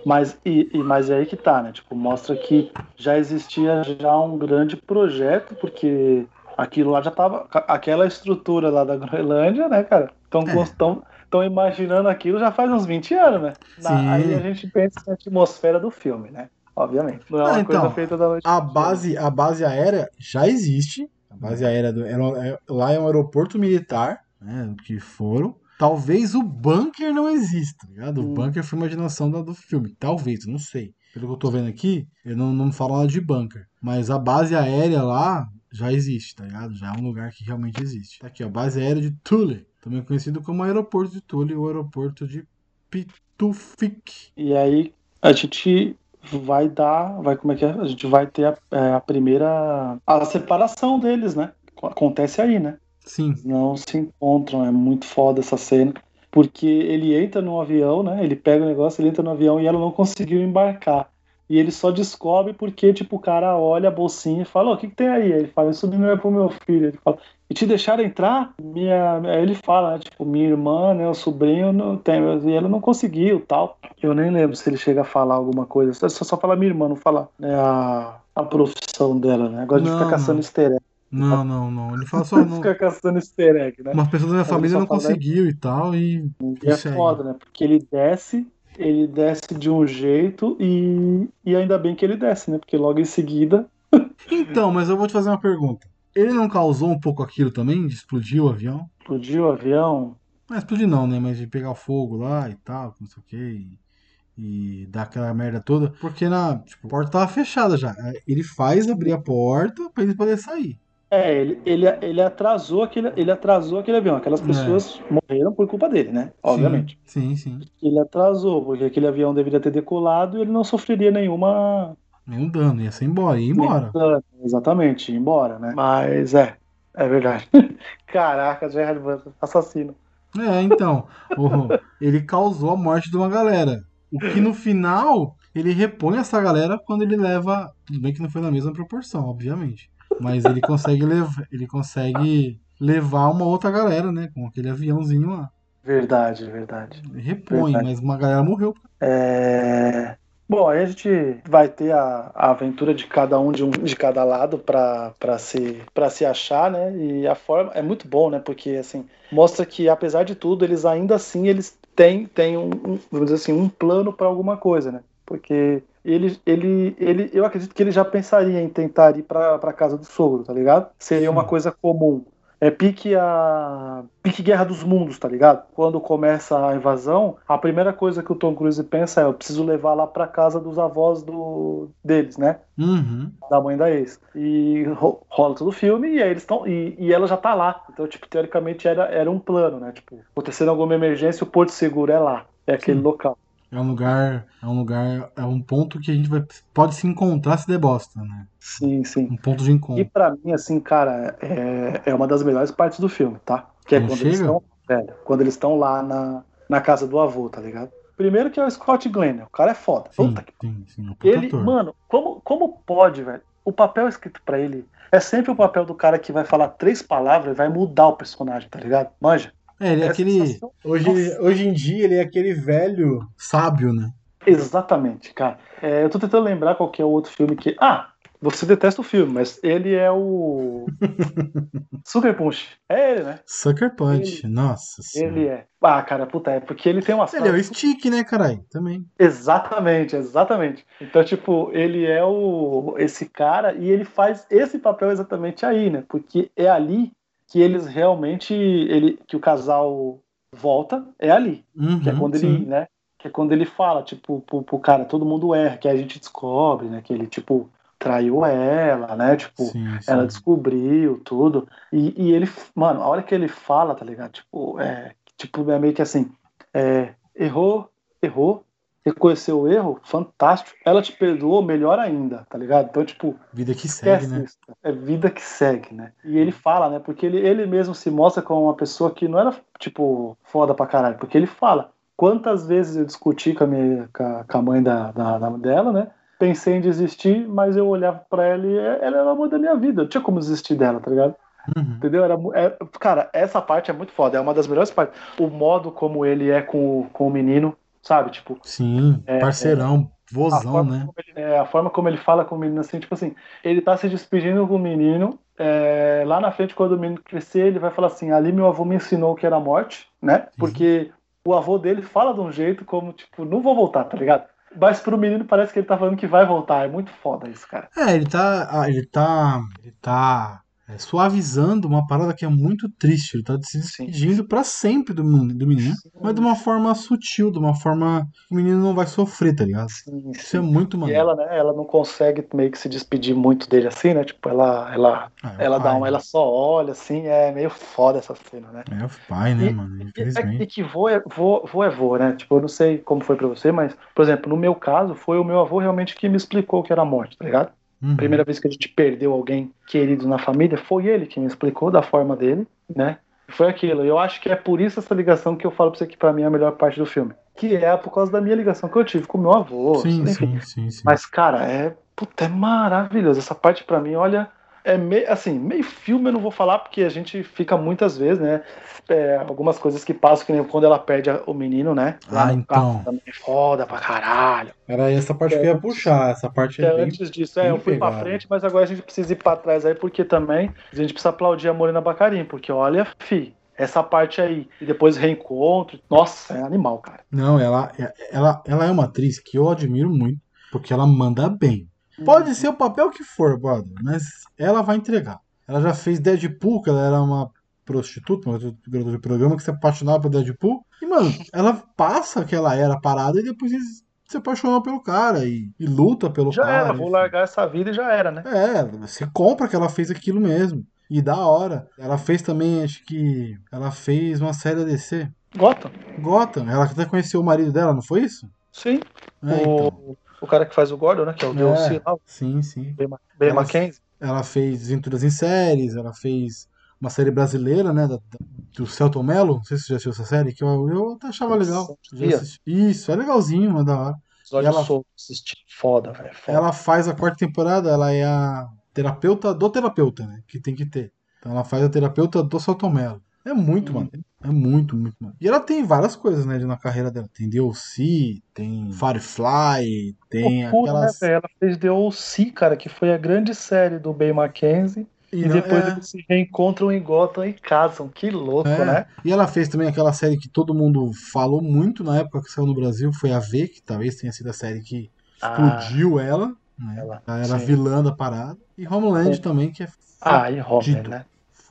Mas, e, e, mas é aí que tá, né? Tipo, mostra que já existia já um grande projeto, porque aquilo lá já tava. Aquela estrutura lá da Groenlândia, né, cara? Estão É. tão imaginando aquilo já faz uns 20 anos, né? Na- aí a gente pensa na atmosfera do filme, né? Obviamente. Não é Ah, uma então, coisa feita da noite A base, a base aérea já existe. A base aérea do, é- lá é um aeroporto militar, né? Que foram. Talvez o bunker não exista, tá ligado? O Hum. bunker foi imaginação da- do filme. Talvez, não sei. Pelo que eu tô vendo aqui, eu não, não falo nada de bunker. Mas a base aérea lá já existe, tá ligado? Já é um lugar que realmente existe. Tá aqui, ó. Base aérea de Thule. Também conhecido como aeroporto de Thule ou aeroporto de Pitufik. E aí a gente vai dar, vai como é que é? A gente vai ter a, é, a primeira a separação deles, né? Acontece aí, né? Sim. Não se encontram, é muito foda essa cena. Porque ele entra no avião, né? Ele pega o negócio, ele entra no avião e ela não conseguiu embarcar. E ele só descobre porque, tipo, o cara olha a bolsinha e fala, "Ô, o que, que tem aí? Ele fala, isso não é pro meu filho. Ele fala, e te deixaram entrar? Minha... Aí ele fala, né, tipo, minha irmã, né, o sobrinho não tem, e ele não conseguiu, tal. Eu nem lembro se ele chega a falar alguma coisa, só, só fala minha irmã, não fala né, a, a profissão dela, né? Agora de Não, ficar caçando easter egg. Não, não, não. Ele fala só. Não... Fica caçando easter egg, né? Umas pessoas da minha família não né? conseguiu e tal, e. E é foda, né? Porque ele desce, ele desce de um jeito e, e ainda bem que ele desce, né? Porque logo em seguida. Então, mas eu vou te fazer uma pergunta. Ele não causou um pouco aquilo também? De explodir o avião? Explodiu o avião. Não explodir não, né? Mas de pegar fogo lá e tal, não sei o que. E, e dar aquela merda toda. Porque na, tipo, a porta tava fechada já. Ele faz abrir a porta pra eles poderem sair. É, ele, ele, ele atrasou aquele, ele atrasou aquele avião. Aquelas pessoas morreram por culpa dele, né? Obviamente. Sim, sim. sim. Ele atrasou, porque aquele avião deveria ter decolado e ele não sofreria nenhuma. Nenhum dano, ia ser embora, ia embora. dano. Exatamente, ia embora, né? Mas é, é verdade. Caraca, Gerard Butler, assassino. É, então. ele causou a morte de uma galera. O que no final ele repõe essa galera quando ele leva. Tudo bem que não foi na mesma proporção, obviamente. Mas ele consegue levar. Ele consegue levar uma outra galera, né? Com aquele aviãozinho lá. Verdade, verdade. Ele repõe, Verdade. mas uma galera morreu. É... Bom, aí a gente vai ter a, a aventura de cada um de, um, de cada lado para se, pra se achar, né? E a forma é muito bom, né? Porque assim mostra que apesar de tudo eles ainda assim eles têm, têm um, um vamos dizer assim um plano para alguma coisa, né? Porque ele, ele, ele, eu acredito que ele já pensaria em tentar ir para casa do sogro, tá ligado? Seria uma Sim. coisa comum. É pique a. Pique Guerra dos Mundos, tá ligado? Quando começa a invasão, a primeira coisa que o Tom Cruise pensa é: eu preciso levar lá pra casa dos avós do... deles, né? Uhum. Da mãe da ex. E ro- rola todo o filme e aí eles estão. E, e ela já tá lá. Então, tipo, teoricamente era, era um plano, né? Tipo, acontecendo alguma emergência, o Porto Seguro é lá. É aquele Sim. local. É um lugar. É um lugar. É um ponto que a gente vai, pode se encontrar se der bosta, né? Sim, sim. Um ponto de E encontro. pra mim, assim, cara, é, é uma das melhores partes do filme, tá? Que é Não quando eles estão. velho, quando eles estão lá na, na casa do avô, tá ligado? Primeiro que é o Scott Glenn, o cara é foda. Sim, Puta que sim, sim. Um ele, ator. mano, como, como pode, velho? O papel escrito pra ele é sempre o papel do cara que vai falar três palavras e vai mudar o personagem, tá ligado? Manja. É, ele é É aquele. Hoje, Nossa. hoje em dia ele é aquele velho sábio, né? Exatamente, cara. É, eu tô tentando lembrar qual que é o outro filme que. Ah! Você detesta o filme, mas ele é o. Sucker Punch. É ele, né? Sucker Punch, nossa senhora. Ele é. Ah, cara, puta, é porque ele tem uma Ele é o Stick, né, caralho? Também. Exatamente, exatamente. Então, tipo, ele é o esse cara e ele faz esse papel exatamente aí, né? Porque é ali que eles realmente ele que o casal volta, é ali, Uhum, que é quando sim. ele, né? Que é quando ele fala, tipo, pro, pro cara, todo mundo erra, que a gente descobre, né? Que ele, tipo, traiu ela, né? Tipo, Sim, sim. ela descobriu tudo. E, e ele, mano, a hora que ele fala, tá ligado? Tipo, é, tipo, é meio que assim, é, errou, errou, reconheceu o erro, fantástico. Ela te perdoou, melhor ainda, tá ligado? Então, tipo, Vida que segue, né? isso. É vida que segue, né? E ele fala, né? Porque ele, ele mesmo se mostra como uma pessoa que não era, tipo, foda pra caralho. Porque ele fala, quantas vezes eu discuti com a, minha, com a, mãe da, da, da- dela, né? Pensei em desistir, mas eu olhava pra ela e ela era o amor da minha vida. Não tinha como desistir dela, tá ligado? Uhum. Entendeu? Era, é- cara, essa parte é muito foda. É uma das melhores partes. O modo como ele é com, com o menino, sabe? Tipo, Sim, É, parceirão, a vozão, né? ele, é, a forma como ele fala com o menino, assim, tipo assim, ele tá se despedindo com o menino. é, lá na frente, quando o menino crescer, ele vai falar assim: ali meu avô me ensinou que era a morte, né? Porque o avô dele fala de um jeito como, tipo, não vou voltar, tá ligado? Mas pro menino parece que ele tá falando que vai voltar. É muito foda isso, cara. É, ele tá. ah, Ele tá. Ele tá é, suavizando uma parada que é muito triste. Ele tá se Sim. despedindo pra sempre do, do menino. Mas de uma forma sutil, de uma forma que o menino não vai sofrer, tá ligado? Sim, Isso é muito E maneiro. ela, né, ela não consegue meio que se despedir muito dele assim, né? Tipo, ela, ela, Ah, é ela dá pai, uma, né? ela só olha assim, é meio foda essa cena, né? É o pai, né, E- mano? E, e Infelizmente. que vô é, vô, vô é vô, né? Tipo, eu não sei como foi pra você, mas, por exemplo, no meu caso, foi o meu avô realmente que me explicou o que era a morte, tá ligado? Uhum. Primeira vez que a gente perdeu alguém querido na família, foi ele que me explicou da forma dele, né? Foi aquilo. Eu acho que é por isso essa ligação que eu falo pra você que pra mim é a melhor parte do filme. que é por causa da minha ligação que eu tive com meu avô. Sim, enfim. sim, sim, sim. Mas, cara, é, puta, é maravilhoso. Essa parte pra mim, olha, é meio, assim, meio filme eu não vou falar porque a gente fica muitas vezes, né? é, algumas coisas que passam, que nem quando ela perde o menino, né? Lá Ah, então. carro é foda pra caralho. Era essa parte que eu ia puxar. Essa parte É, é bem. antes disso, é, eu fui pra pegada. frente, mas agora a gente precisa ir pra trás aí, porque também a gente precisa aplaudir a Morena Bacarim, porque olha, fi, essa parte aí, e depois reencontro, nossa, é animal, cara. Não, ela, ela, ela é uma atriz que eu admiro muito, porque ela manda bem. Pode ser o papel que for, brother, mas ela vai entregar. Ela já fez Deadpool, que ela era uma prostituta, uma garota de programa que se apaixonava por Deadpool. E, mano, ela passa que ela era parada e depois se apaixona pelo cara e, e luta pelo Já cara. era, vou largar essa vida e já era, né? É, você compra que ela fez aquilo mesmo. E da hora. Ela fez também, acho que. Ela fez uma série DC. Gotham, Gotham. Ela até conheceu o marido dela, não foi isso? sim. É, o, então. O cara que faz o Gordon, né? Que é o É. DLC lá, o Sim, sim. Ben, Ma- Ben Ela- Mackenzie. Ela fez Desventuras em Séries, ela fez uma série brasileira, né? da- do Celton Mello. Não sei se você já assistiu essa série, que eu, eu até achava legal. Isso, é legalzinho, é da hora. Episódio ela- solto, assisti. Foda, velho. Ela faz a quarta temporada, ela é a terapeuta do terapeuta, né? Que tem que ter. Então ela faz a terapeuta do Celton Mello. É muito, Hum. mano. É muito, muito, mano. E ela tem várias coisas, né, na carreira dela. Tem DLC, tem Firefly, tem Loucura, né, aquelas. velho? Ela fez The O.C., cara, que foi a grande série do Ben Mackenzie. E, não- depois é. eles se reencontram em Gotham e casam. Que louco, É. né? E ela fez também aquela série que todo mundo falou muito na época que saiu no Brasil, foi a V, que talvez tenha sido a série que explodiu ela. Né? ela, Ela era vilã da parada. E Homeland também, que é Ah, e Fudido. né?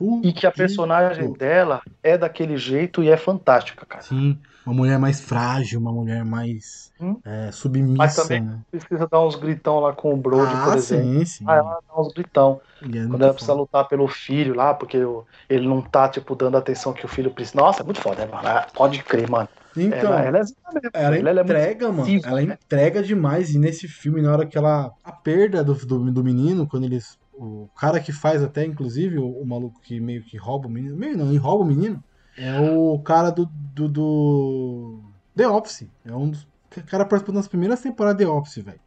Fudido. E que a personagem dela é daquele jeito e é fantástica, cara. Sim, uma mulher mais frágil, uma mulher mais Hum. é, Mas submissa, também- né? Precisa dar uns gritão lá com o Brody, por ah, exemplo. sim, sim. Ah, ela dá uns gritão. É Quando ela precisa foda. lutar pelo filho lá, porque ele não tá, tipo, dando a atenção que o filho precisa. Nossa, é muito foda, né, mano? Ah, Pode crer, mano. Então, ela, ela é. Ela é entrega, mano. viva, Ela né? entrega demais. E nesse filme, na hora que ela. A perda do, do, do menino, quando eles. O cara que faz até, inclusive, o, o maluco que meio que rouba o menino. Meio não, ele rouba o menino. É o cara do. do, do The Office. É um dos. O cara participou das primeiras temporadas de The Office, velho.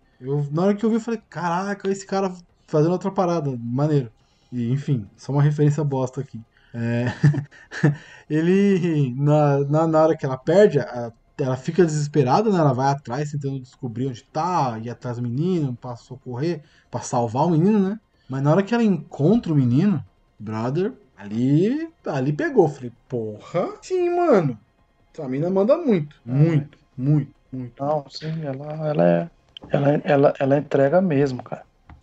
Na hora que eu vi, eu falei, caraca, esse cara fazendo outra parada. Maneiro. E, enfim, só uma referência bosta aqui. É, ele, na, na, na hora que ela perde, a- ela fica desesperada, né? Ela vai atrás tentando descobrir onde tá, ir atrás do menino, pra socorrer, pra salvar o menino, né? Mas na hora que ela encontra o menino, brother, ali, ali pegou. Falei, porra, sim, mano. Essa mina manda muito, muito, muito, muito. Não, sim, ela, ela é. Ela, ela, ela entrega mesmo, cara.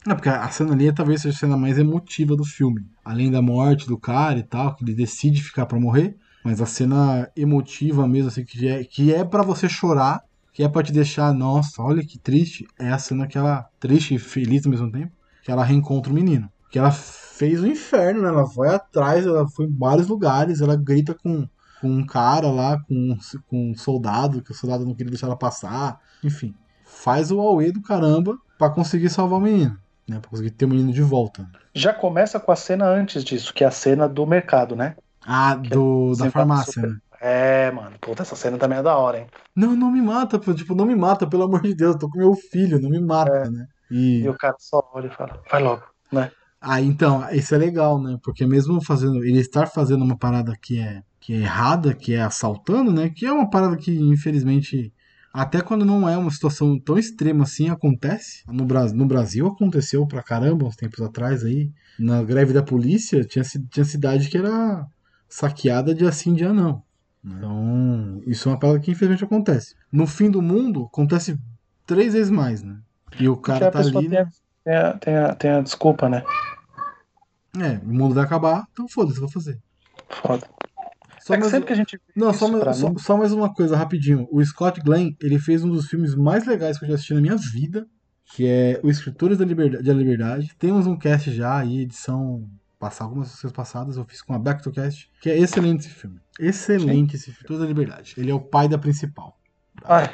É, porque a cena ali talvez seja a cena mais emotiva do filme. Além da morte do cara e tal, que ele decide ficar pra morrer. Mas a cena emotiva mesmo, assim, que é, que é para você chorar, que é pra te deixar, nossa, olha que triste, é a cena que ela, triste e feliz ao mesmo tempo, que ela reencontra o menino. Que ela fez o inferno, né? Ela vai atrás, ela foi em vários lugares, ela grita com, com um cara lá, com, com um soldado, que o soldado não queria deixar ela passar. Enfim, faz o auê do caramba pra conseguir salvar o menino né, pra conseguir ter o menino de volta. Já começa com a cena antes disso, que é a cena do mercado, né? Ah, do, Você da farmácia, super- né? É, mano, puta, essa cena também é da hora, hein? Não, não me mata, tipo, não me mata, pelo amor de Deus, eu tô com meu filho, não me mata, né? E E o cara só olha e fala, vai logo, né? ah, então, isso é legal, né? Porque mesmo fazendo, ele estar fazendo uma parada que é que é errada, que é assaltando, né? Que é uma parada que infelizmente até quando não é uma situação tão extrema assim acontece. No, Bra no Brasil aconteceu pra caramba uns tempos atrás aí. Na greve da polícia tinha, tinha cidade que era saqueada dia sim, dia não. Então, isso é uma parada que infelizmente acontece. No fim do mundo, acontece três vezes mais, né? E o cara a tá ali. tem, a, né? tem, a, tem, a, tem a desculpa, né? É, o mundo vai acabar, então foda-se, vou fazer. Foda. Só é que mais- sempre que a gente Não, só, mais- só- só mais uma coisa rapidinho. O Scott Glenn, ele fez um dos filmes mais legais que eu já assisti na minha vida, que é O Escritores da Liberdade. Da Liberdade. Temos um cast já aí, edição passar algumas sessões passadas, eu fiz com a Back to Cast, que é excelente esse filme. Excelente esse filme. Escritores da Liberdade. Ele é o pai da principal. Ai,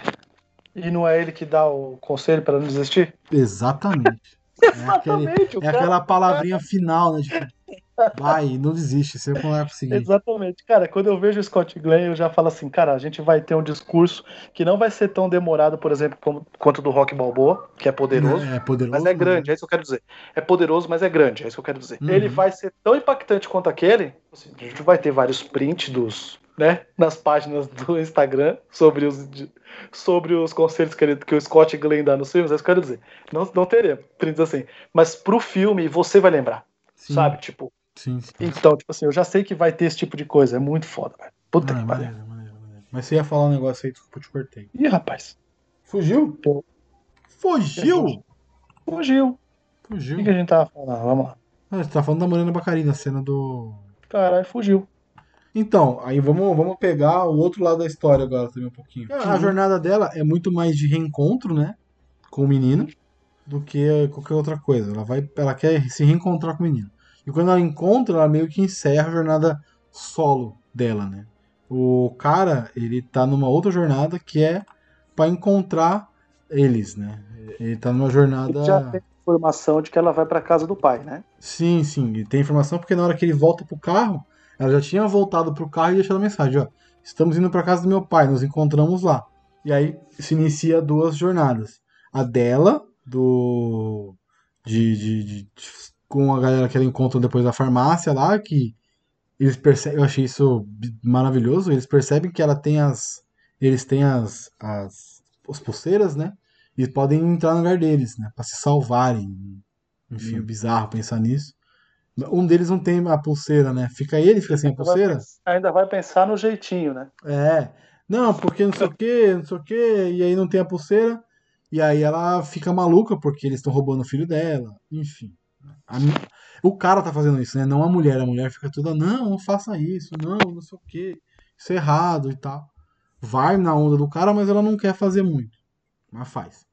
e não é ele que dá o conselho pra não desistir? Exatamente. É, aquele- é aquela palavrinha final, né? Tipo, Vai, não desiste, você vai conseguir. Exatamente. Cara, quando eu vejo o Scott Glenn, eu já falo assim, cara, a gente vai ter um discurso que não vai ser tão demorado, por exemplo, como- quanto do Rock Balboa, que é poderoso. É poderoso. Mas é grande, é isso que eu quero dizer. É poderoso, mas é grande, é isso que eu quero dizer. Uhum. Ele vai ser tão impactante quanto aquele. assim, a gente vai ter vários prints dos. Né, nas páginas do Instagram sobre os, sobre os conselhos que, ele- que o Scott Glenn dá nos filmes, é isso que eu quero dizer. Não, não teremos assim. Mas pro filme você vai lembrar, Sim, sabe? Tipo, Sim, sim. então, tipo assim, eu já sei que vai ter esse tipo de coisa. É muito foda, velho. Puta Ah, que pariu. Mas você ia falar um negócio aí, desculpa, eu te cortei. Ih, rapaz. Fugiu? Eu- Fugiu? Fugiu. O Fugiu. que, que a gente tava falando? Vamos lá. Ah, você tá falando da Morena Bacarina, cena do. Caralho, fugiu. Então, aí vamos, vamos pegar o outro lado da história agora também um pouquinho. A jornada dela é muito mais de reencontro, né? Com o menino, do que qualquer outra coisa. Ela vai, ela quer se reencontrar com o menino. E quando ela encontra, ela meio que encerra a jornada solo dela, né? O cara, ele tá numa outra jornada que é pra encontrar eles, né? Ele tá numa jornada. Já tem informação de que ela vai pra casa do pai, né? Sim, sim. E tem informação porque na hora que ele volta pro carro, ela já tinha voltado pro carro e deixado a mensagem, ó. Estamos indo pra casa do meu pai, nos encontramos lá. E aí se inicia duas jornadas. A dela, do. De, de, de- com a galera que ela encontra depois da farmácia lá, que eles percebem. Eu achei isso maravilhoso. Eles percebem que ela tem as. Eles têm as. as, as pulseiras, né? E podem entrar no lugar deles, né? Pra se salvarem. Enfim, é bizarro pensar nisso. Um deles não tem a pulseira, né? Fica ele, fica sem a pulseira? Ainda vai pensar no jeitinho, né? É. Não, porque não sei o que, não sei o que, e aí não tem a pulseira. E aí ela fica maluca porque eles estão roubando o filho dela. Enfim. A o cara tá fazendo isso, né? Não a mulher. A mulher fica toda, não, não faça isso, não, não sei o que. Isso é errado e tal. Vai na onda do cara, mas ela não quer fazer muito. Mas faz.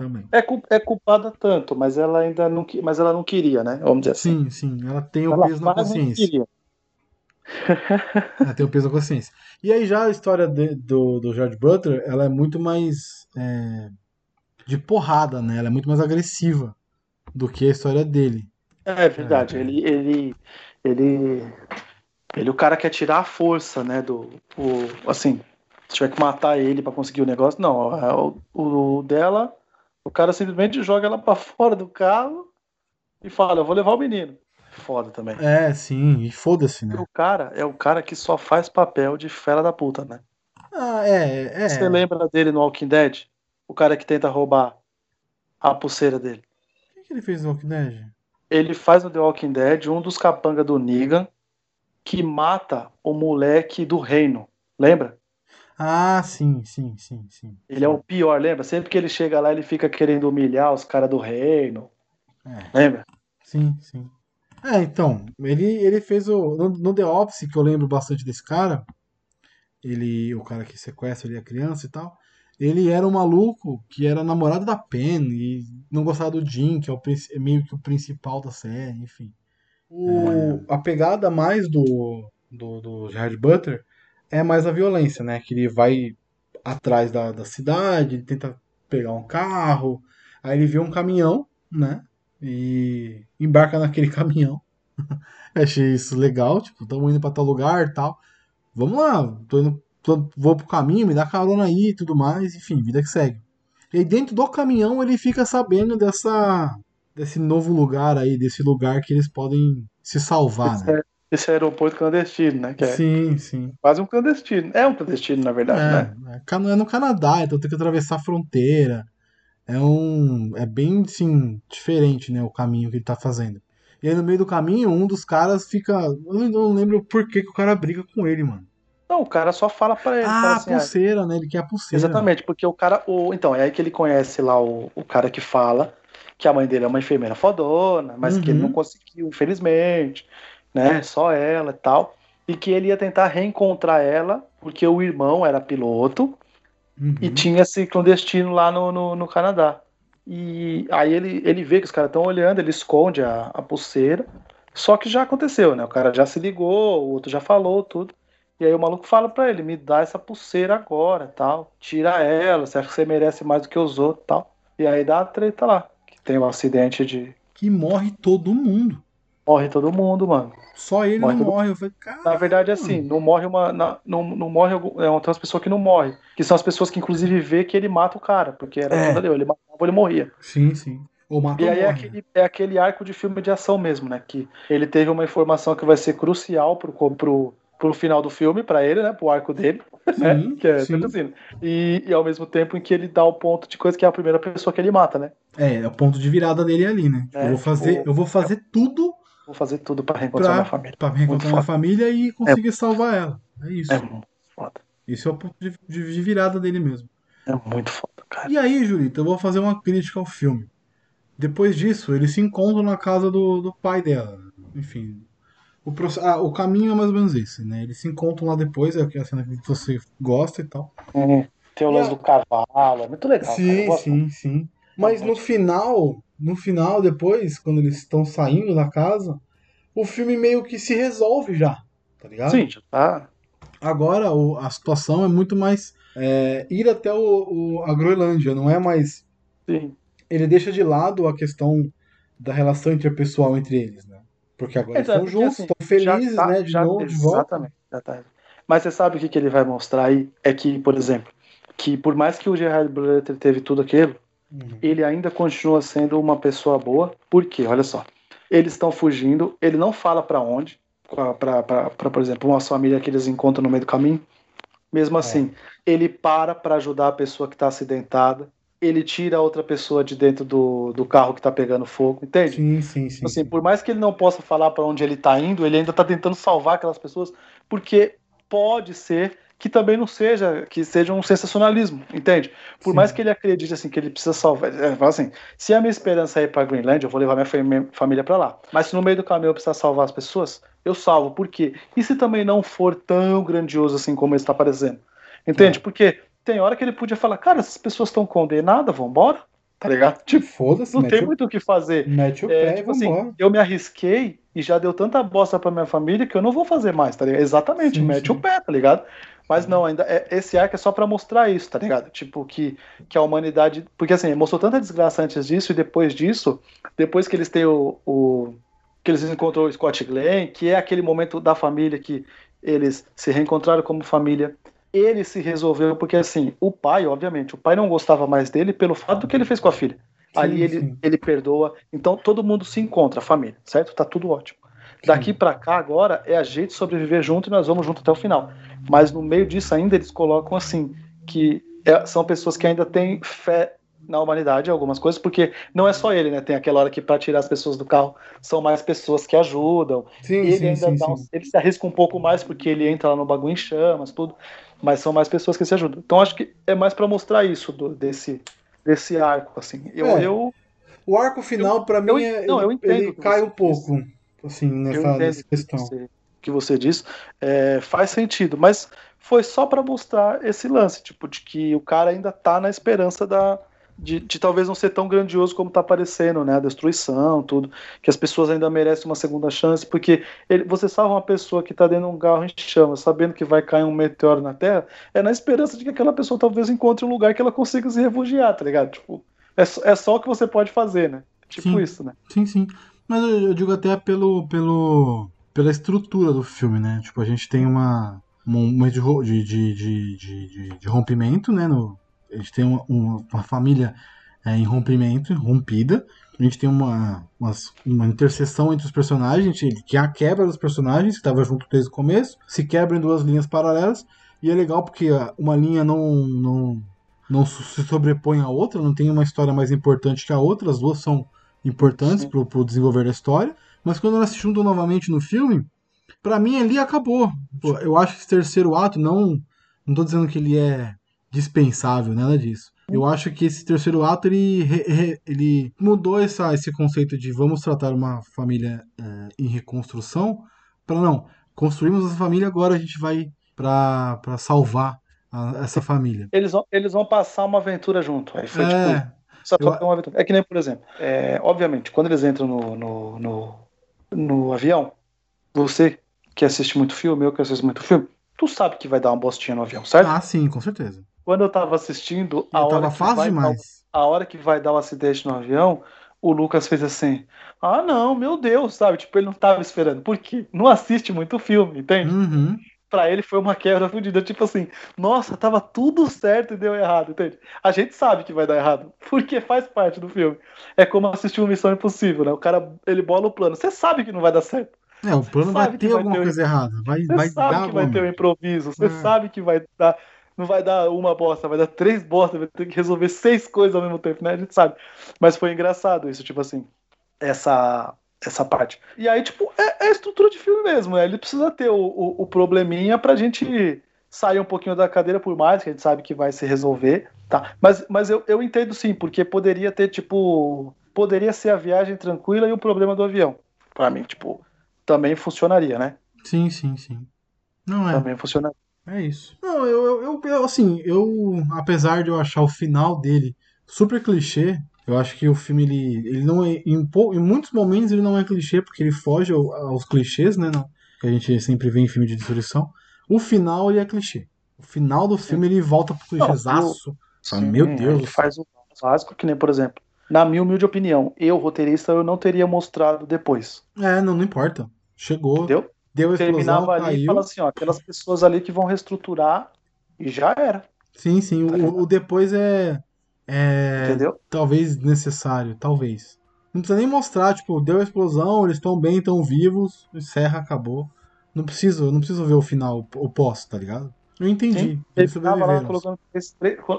Também. É, é culpada tanto, mas ela ainda não, mas ela não queria, né? Vamos dizer assim. Sim, sim. Ela tem o ela peso na consciência. queria. Ela tem o peso da consciência. E aí já a história de- do, do George Butler, ela é muito mais é, de porrada, né? Ela é muito mais agressiva do que a história dele. É verdade. É. Ele, ele, ele, ele, o cara quer tirar a força, né? Do, o, assim, se tiver que matar ele pra conseguir o negócio, não. é O, o dela, o cara simplesmente joga ela pra fora do carro e fala, eu vou levar o menino. Foda também. É, sim, e foda-se, né? o cara é o cara que só faz papel de fera da puta, né? Ah, é, é. Você lembra dele no Walking Dead? O cara que tenta roubar a pulseira dele. O que, que ele fez no Walking Dead? Ele faz no The Walking Dead um dos capanga do Negan que mata o moleque do reino. Lembra? Ah, sim, sim, sim, sim. Ele é o pior, lembra? Sempre que ele chega lá, ele fica querendo humilhar os caras do reino. É, Lembra? sim, sim. É, então, ele, ele fez o. No, no The Office, que eu lembro bastante desse cara, ele, o cara que sequestra ali a criança e tal, ele era um maluco que era namorado da Pen e não gostava do Jim, que é, o, é meio que o principal da série, enfim. O, a pegada mais do, do, do Gerard Butler é mais a violência, né? Que ele vai atrás da, da cidade, ele tenta pegar um carro, aí ele vê um caminhão, né? E embarca naquele caminhão. Achei isso legal, tipo, estamos indo pra tal lugar e tal. Vamos lá, tô indo, tô- vou pro caminho, me dá carona aí e tudo mais, enfim, vida que segue. E aí dentro do caminhão ele fica sabendo dessa desse novo lugar aí, desse lugar que eles podem se salvar, Esse, né? É- esse aeroporto clandestino, né? É Sim, sim. quase um clandestino. É um clandestino, na verdade, né? É, é é no Canadá, então tem que atravessar a fronteira. É um. É bem, sim, diferente, né? O caminho que ele tá fazendo. E aí no meio do caminho, um dos caras fica. Eu não- lembro por que, que o cara briga com ele, mano. Não, o cara só fala pra ele. Ah, a assim, ah, pulseira, né? Ele quer a pulseira. Exatamente, porque o cara. O, então, é aí que ele conhece lá o, o cara que fala que a mãe dele é uma enfermeira fodona, mas que ele Uhum. não conseguiu, infelizmente, né? Só ela e tal. E que ele ia tentar reencontrar ela, porque o irmão era piloto Uhum. e tinha esse clandestino lá no, no, no Canadá. E aí ele, ele vê que os caras estão olhando, ele esconde a, a pulseira. Só que já aconteceu, né? O cara já se ligou, o outro já falou tudo. E aí o maluco fala pra ele, me dá essa pulseira agora, tal. Tira ela, você acha que você merece mais do que os outros, tal. E aí dá a treta lá, que tem o acidente de Que morre todo mundo. Morre todo mundo, mano. Só ele Morre não todo- morre. Eu falei, cara. Na verdade, assim, não morre uma. na- não, não morre. É outras pessoas que não morrem. Que são as pessoas que, inclusive, vê que ele mata o cara. Porque era É. ele matava ou ele morria. Sim, sim. Ou matou E aí é morre, né? aquele, é aquele arco de filme de ação mesmo, né? Que ele teve uma informação que vai ser crucial pro, pro, pro final do filme, pra ele, né? Pro arco dele, né? Sim, Que é sim. assim. E, e ao mesmo tempo em que ele dá o ponto de coisa que é a primeira pessoa que ele mata, né? É, é o ponto de virada dele ali, né? É, eu vou fazer, tipo, eu vou fazer tudo Vou fazer tudo pra reencontrar pra, minha família. pra reencontrar minha família e conseguir salvar ela. É isso. É muito foda. Esse é o ponto de, de- virada dele mesmo. É muito foda, cara. E aí, Julito, eu vou fazer uma crítica ao filme. Depois disso, eles se encontram na casa do, do pai dela. Enfim. O, ah, o caminho é mais ou menos esse, né? Eles se encontram lá depois, é a cena que você gosta e tal. Uhum. Tem o lance do cavalo, é muito legal. Sim, sim, sim. Mas no final, no final, depois, quando eles estão saindo da casa, o filme meio que se resolve já, tá ligado? Sim, já tá. Agora o- a situação é muito mais é, ir até o, o- a Groenlândia, não é mais. Sim. Ele deixa de lado a questão da relação interpessoal entre eles, né? Porque agora eles estão juntos, assim, estão felizes, já tá- né? De já- novo, de volta. Exatamente. tá. Mas você sabe o que, que ele vai mostrar aí? É que, por exemplo, que por mais que o Gerard Butler teve tudo aquilo, Uhum. ele ainda continua sendo uma pessoa boa. Por quê? Olha só. Eles estão fugindo, ele não fala pra onde, pra, por exemplo, uma família que eles encontram no meio do caminho. Mesmo É. assim, ele para pra ajudar a pessoa que tá acidentada, ele tira a outra pessoa de dentro do, do carro que tá pegando fogo, entende? Sim, sim, sim. Assim, sim. por mais que ele não possa falar para onde ele tá indo, ele ainda tá tentando salvar aquelas pessoas, porque pode ser que também não seja, que seja um sensacionalismo, entende? Por Sim. mais que ele acredite assim que ele precisa salvar, é, fala assim, se a minha esperança é ir para Greenland, eu vou levar minha fam- família para lá. Mas se no meio do caminho eu precisar salvar as pessoas, eu salvo. Por quê? E se também não for tão grandioso assim como ele está parecendo? Entende? É. Porque tem hora que ele podia falar, cara, essas pessoas estão condenadas, vambora, tá ligado? Tipo, Foda-se, não tem o- muito o que fazer. mete o É, pé tipo e assim, eu me arrisquei e já deu tanta bosta pra minha família que eu não vou fazer mais, tá ligado? Exatamente, Sim, mete sim. o pé, tá ligado? Mas não, ainda é- esse arco é só pra mostrar isso, tá ligado? Tipo, que, que a humanidade. Porque assim, mostrou tanta desgraça antes disso, e depois disso, depois que eles têm o. o- que eles encontrou o Scott Glenn, que é aquele momento da família que eles se reencontraram como família. Ele se resolveu, porque assim, o pai, obviamente, o pai não gostava mais dele pelo fato do que ele fez com a filha. Sim, Ali ele, sim. ele perdoa. Então todo mundo se encontra, a família, certo? Tá tudo ótimo. Daqui pra cá agora é a gente sobreviver junto e nós vamos junto até o final. Mas no meio disso ainda eles colocam assim que é- são pessoas que ainda têm fé na humanidade, algumas coisas, porque não é só ele, né? Tem aquela hora que para tirar as pessoas do carro são mais pessoas que ajudam. Sim, ele sim, ainda sim, dá um- ele se arrisca um pouco mais porque ele entra lá no bagulho em chamas, tudo. Mas são mais pessoas que se ajudam. Então acho que é mais pra mostrar isso do- desse desse arco assim. Eu, É. eu O arco final, pra mim, eu- é, não, eu ele, entendo ele cai um pouco, assim, nessa, nessa o que questão. você, que você disse, é, faz sentido, mas foi só pra mostrar esse lance, tipo, de que o cara ainda tá na esperança da, de, de talvez não ser tão grandioso como tá parecendo, né? A destruição, tudo, que as pessoas ainda merecem uma segunda chance, porque ele- você salva uma pessoa que tá dentro de um carro em chamas, sabendo que vai cair um meteoro na Terra, é na esperança de que aquela pessoa talvez encontre um lugar que ela consiga se refugiar, tá ligado? Tipo, é, só- é só o que você pode fazer, né? Tipo Sim. isso, né? Sim, sim. Mas eu, eu digo até pelo, pelo, pela estrutura do filme, né? Tipo, a gente tem uma, um momento de, de, de, de, de, rompimento, né? No, a gente tem uma, uma, uma família é, em rompimento, rompida. A gente tem uma, umas- uma interseção entre os personagens, que é a quebra dos personagens, que estava junto desde o começo, se quebra em duas linhas paralelas. E é legal porque ah, uma linha não, não, não se sobrepõe à outra, não tem uma história mais importante que a outra, as duas são importantes pro, pro desenvolver da história. Mas quando elas se juntam novamente no filme, pra mim ali acabou. Pô, Eu acho que esse terceiro ato não. Não tô dizendo que ele é dispensável, nada disso. Eu acho que esse terceiro ato ele, ele mudou essa, esse conceito de vamos tratar uma família é, em reconstrução para não construímos essa família agora a gente vai pra pra salvar a- essa família. Eles vão, eles vão passar uma aventura junto. Aí foi tipo. É, Só Eu- uma aventura. É que nem, por exemplo, é, obviamente, quando eles entram no, no, no, no avião, você que assiste muito filme, eu que assisto muito filme, tu sabe que vai dar uma bostinha no avião, certo? ah, sim, com certeza. Quando eu tava assistindo, a Eu hora, tava que vai dar, demais. a hora que vai dar o acidente no avião, o Lucas fez assim: Ah, não, meu Deus, sabe? Tipo, ele não tava esperando. Por quê? Não assiste muito filme, entende? Uhum. Pra ele foi uma quebra fodida. Tipo assim, nossa, tava tudo certo e deu errado, entende? A gente sabe que vai dar errado, porque faz parte do filme. É como assistir uma Missão Impossível, né? O cara, ele bola o plano. Você sabe que não vai dar certo. É, o plano vai ter vai alguma ter um- coisa errada. Vai, Você vai sabe dar que vai ter um improviso. Você É. sabe que vai dar. Não vai dar uma bosta, vai dar três bostas, vai ter que resolver seis coisas ao mesmo tempo, né? A gente sabe. Mas foi engraçado isso, tipo assim, essa, essa parte. E aí, tipo, é, é a estrutura de filme mesmo. né? Ele precisa ter o, o, o probleminha pra gente sair um pouquinho da cadeira, por mais que a gente sabe que vai se resolver, tá? Mas, mas eu, eu entendo sim, porque poderia ter, tipo. Poderia ser a viagem tranquila e o problema do avião. Pra mim, tipo, também funcionaria, né? Sim, sim, sim. Não é. Também funcionaria. É isso. Não, eu, eu, eu- eu, assim, eu, apesar de eu achar o final dele super clichê, eu acho que o filme, ele, ele não é, em, em muitos momentos ele não é clichê, porque ele foge ao- aos clichês, né, não, que a gente sempre vê em filme de destruição. O final, ele é clichê. O final do filme, ele volta pro clichêzaço. Meu Deus. Ele faz o básico, que nem, por exemplo, na minha humilde opinião, eu, roteirista, eu não teria mostrado depois. É, não, não importa. Chegou, Entendeu? deu a explosão, Terminava ali e caiu. fala assim, ó, aquelas pessoas ali que vão reestruturar e já era, Sim, sim, Tá o, o depois é, é entendeu? talvez necessário, talvez. Não precisa nem mostrar, tipo, deu a explosão, eles estão bem, estão vivos, encerra, acabou. Não preciso, não preciso ver o final, o pós, tá ligado? Eu entendi. Sim, Eles terminava colocando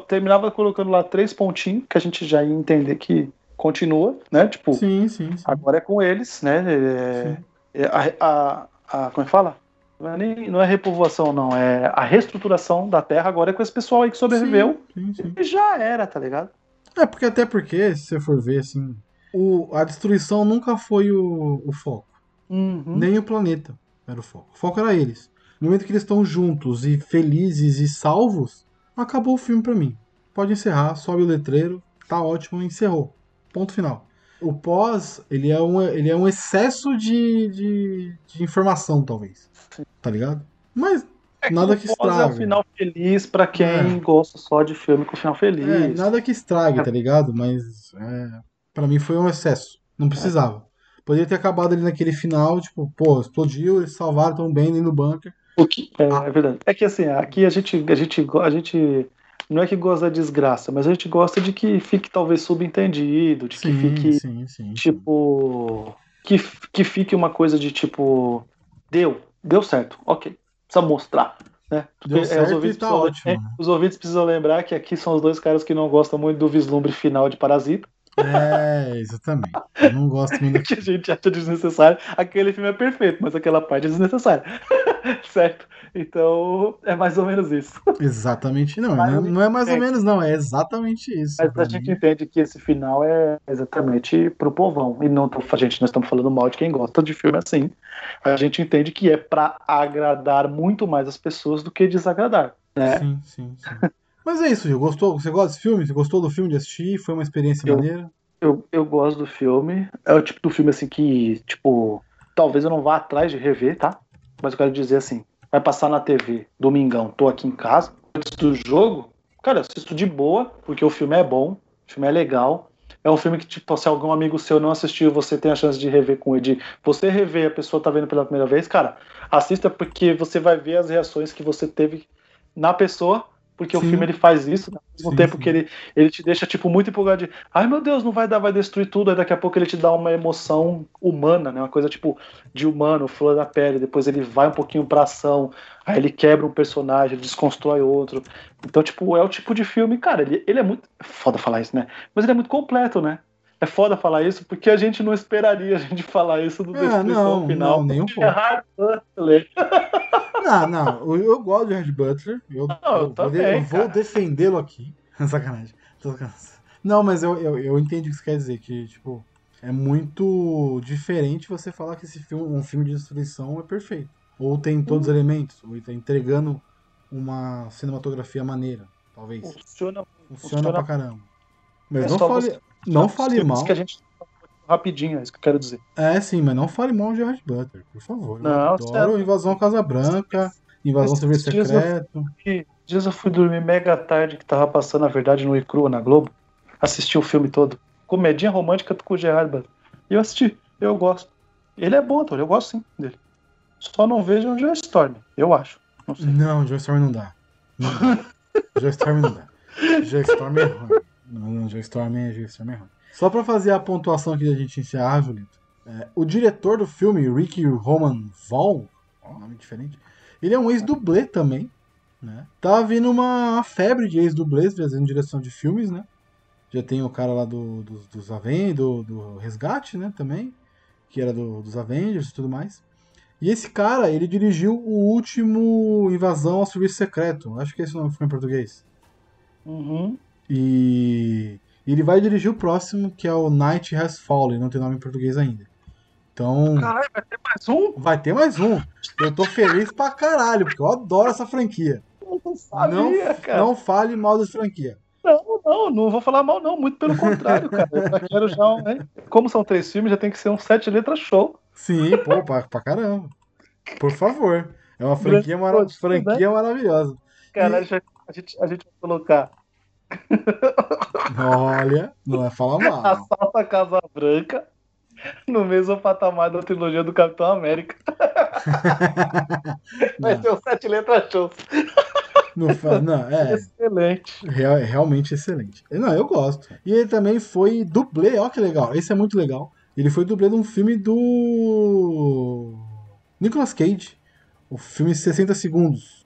terminava colocando lá três pontinhos, que a gente já ia entender que continua, né? Tipo, Sim, sim, sim. agora é com eles, né? É- é a, a, a- como é que fala? Não é, nem, não é repovoação, não. É a reestruturação da Terra agora é com esse pessoal aí que sobreviveu. Sim, sim. E já era, tá ligado? É, porque até porque, se você for ver, assim, o, a destruição nunca foi o, o foco. Uhum. Nem o planeta era o foco. O foco era eles. No momento que eles estão juntos e felizes e salvos, acabou o filme pra mim. Pode encerrar, sobe o letreiro, tá ótimo, encerrou. Ponto final. O pós, ele é um, ele é um excesso de, de, de informação, talvez. Tá ligado? Mas nada que O pós é um estrague. final feliz pra quem É. gosta só de filme com final feliz. É, nada que estrague, tá ligado? Mas é, para mim foi um excesso. Não precisava. Poderia ter acabado ali naquele final, tipo, pô, explodiu, eles salvaram tão bem ali no bunker. O que, é, é verdade. É que assim, aqui a gente, a gente, a gente não é que gosta da desgraça, mas a gente gosta de que fique talvez subentendido, de que Sim, fique sim, sim. tipo que, que fique uma coisa de tipo deu, deu certo, ok, precisa mostrar, né? Deu É, certo os ouvintes tá ótimo, é, os ouvintes precisam lembrar que aqui são os dois caras que não gostam muito do vislumbre final de Parasita, É, exatamente. Eu não gosto muito que a gente acha desnecessário. Aquele filme é perfeito, mas aquela parte é desnecessária, certo? Então é mais ou menos isso. Exatamente, não. Mas não é- Não é mais ou é. menos, não. É exatamente isso. Mas a gente mim. entende que esse final é exatamente pro povão. E não tô, a gente, nós estamos falando mal de quem gosta de filme assim. A gente entende que é pra agradar muito mais as pessoas do que desagradar. Né? Sim, sim, sim. Mas é isso, Gil. Gostou? Você gosta desse filme? Você gostou do filme de assistir? Foi uma experiência Eu- maneira? Eu, eu gosto do filme. É o tipo do filme assim que, tipo, talvez eu não vá atrás de rever, tá? Mas eu quero dizer assim, vai passar na TV, domingão, tô aqui em casa, antes do jogo, cara, assisto de boa, porque o filme é bom, o filme é legal. É um filme que, tipo, se algum amigo seu não assistiu, você tem a chance de rever com ele. De você rever, a pessoa tá vendo pela primeira vez, cara, assista porque você vai ver as reações que você teve na pessoa, porque o Sim. filme ele faz isso, né? ao mesmo Sim, tempo sim. que ele, ele te deixa, tipo, muito empolgado de ai meu Deus, não vai dar, vai destruir tudo, aí daqui a pouco ele te dá uma emoção humana, né? Uma coisa tipo de humano, flor da pele, depois ele vai um pouquinho pra ação, aí ele quebra um personagem, ele desconstrói outro. Então, tipo, é o tipo de filme, cara, ele, ele é muito. É foda falar isso, né? Mas ele é muito completo, né? É foda falar isso porque a gente não esperaria a gente falar isso do Ah, Destruição não, Final. não, nem um É pouco. Hard Butler. Não, não, eu, eu gosto de Red Butler. Eu, Não, eu eu vou, também, defendê-lo aqui. Sacanagem. Não, mas eu, eu, eu entendi o que você quer dizer, que, tipo, é muito diferente você falar que esse filme, um filme de destruição é perfeito. Ou tem todos Uhum. os elementos, ou tá entregando uma cinematografia maneira, talvez. Funciona. Funciona funciona. pra caramba. Mas É não fale, você- não fale filmes mal. que a gente rapidinho, é isso que eu quero dizer. É, sim, mas não fale mal de Red Butler, por favor. Eu Não, adoro certo. Invasão Casa Branca, Invasão Serviço eu- Secreto. Dias eu fui dormir mega tarde que tava passando, na verdade, no Icrua, na Globo. Assisti o filme todo comedinha romântica com o Gerard Butler. E eu assisti, eu gosto. Ele é bom ator, eu gosto sim dele. Só não vejo o Joe Storm, eu acho. Não sei. Não, Joe Storm não dá. Não dá. Joe Storm não dá. Joe Storm é ruim. Não, não, Joe Storm é, Joe Storm é ruim. Só pra fazer a pontuação aqui da gente encerrar, Julito. é, o diretor do filme, Ricky Roman Vaughn, nome diferente, ele é um ex-dublê também. Né? Tá vindo uma febre de ex-dublês fazendo direção de filmes, né? Já tem o cara lá do, dos, dos Avengers, do, do Resgate, né? Também, que era do, dos Avengers e tudo mais. E esse cara, ele dirigiu o último Invasão ao Serviço Secreto. Acho que esse nome foi em português. Uhum. E ele vai dirigir o próximo, que é o Night Has Fallen, não tem nome em português ainda. Então, Caralho, vai ter mais um? vai ter mais um. Eu tô feliz pra caralho, porque eu adoro essa franquia. Eu não sabia, Não, cara. não fale mal dessa franquia. Não, não, não vou falar mal, não. Muito pelo contrário, cara. Eu já quero já um, né? Como são três filmes, já tem que ser um sete letras show. Sim, pô, pra, pra caramba. Por favor. É uma franquia, mara Grande franquia maravilhosa. Cara, gente, a gente, a gente vai colocar Olha, não é falar mal. Assalto à Casa Branca no mesmo patamar da trilogia do Capitão América. Vai ser um sete letras show. não, não, é, Excelente. real- é realmente excelente. Não, eu gosto. E ele também foi dublê, ó que legal. Esse é muito legal. Ele foi dublê de um filme do Nicolas Cage. O filme 60 segundos.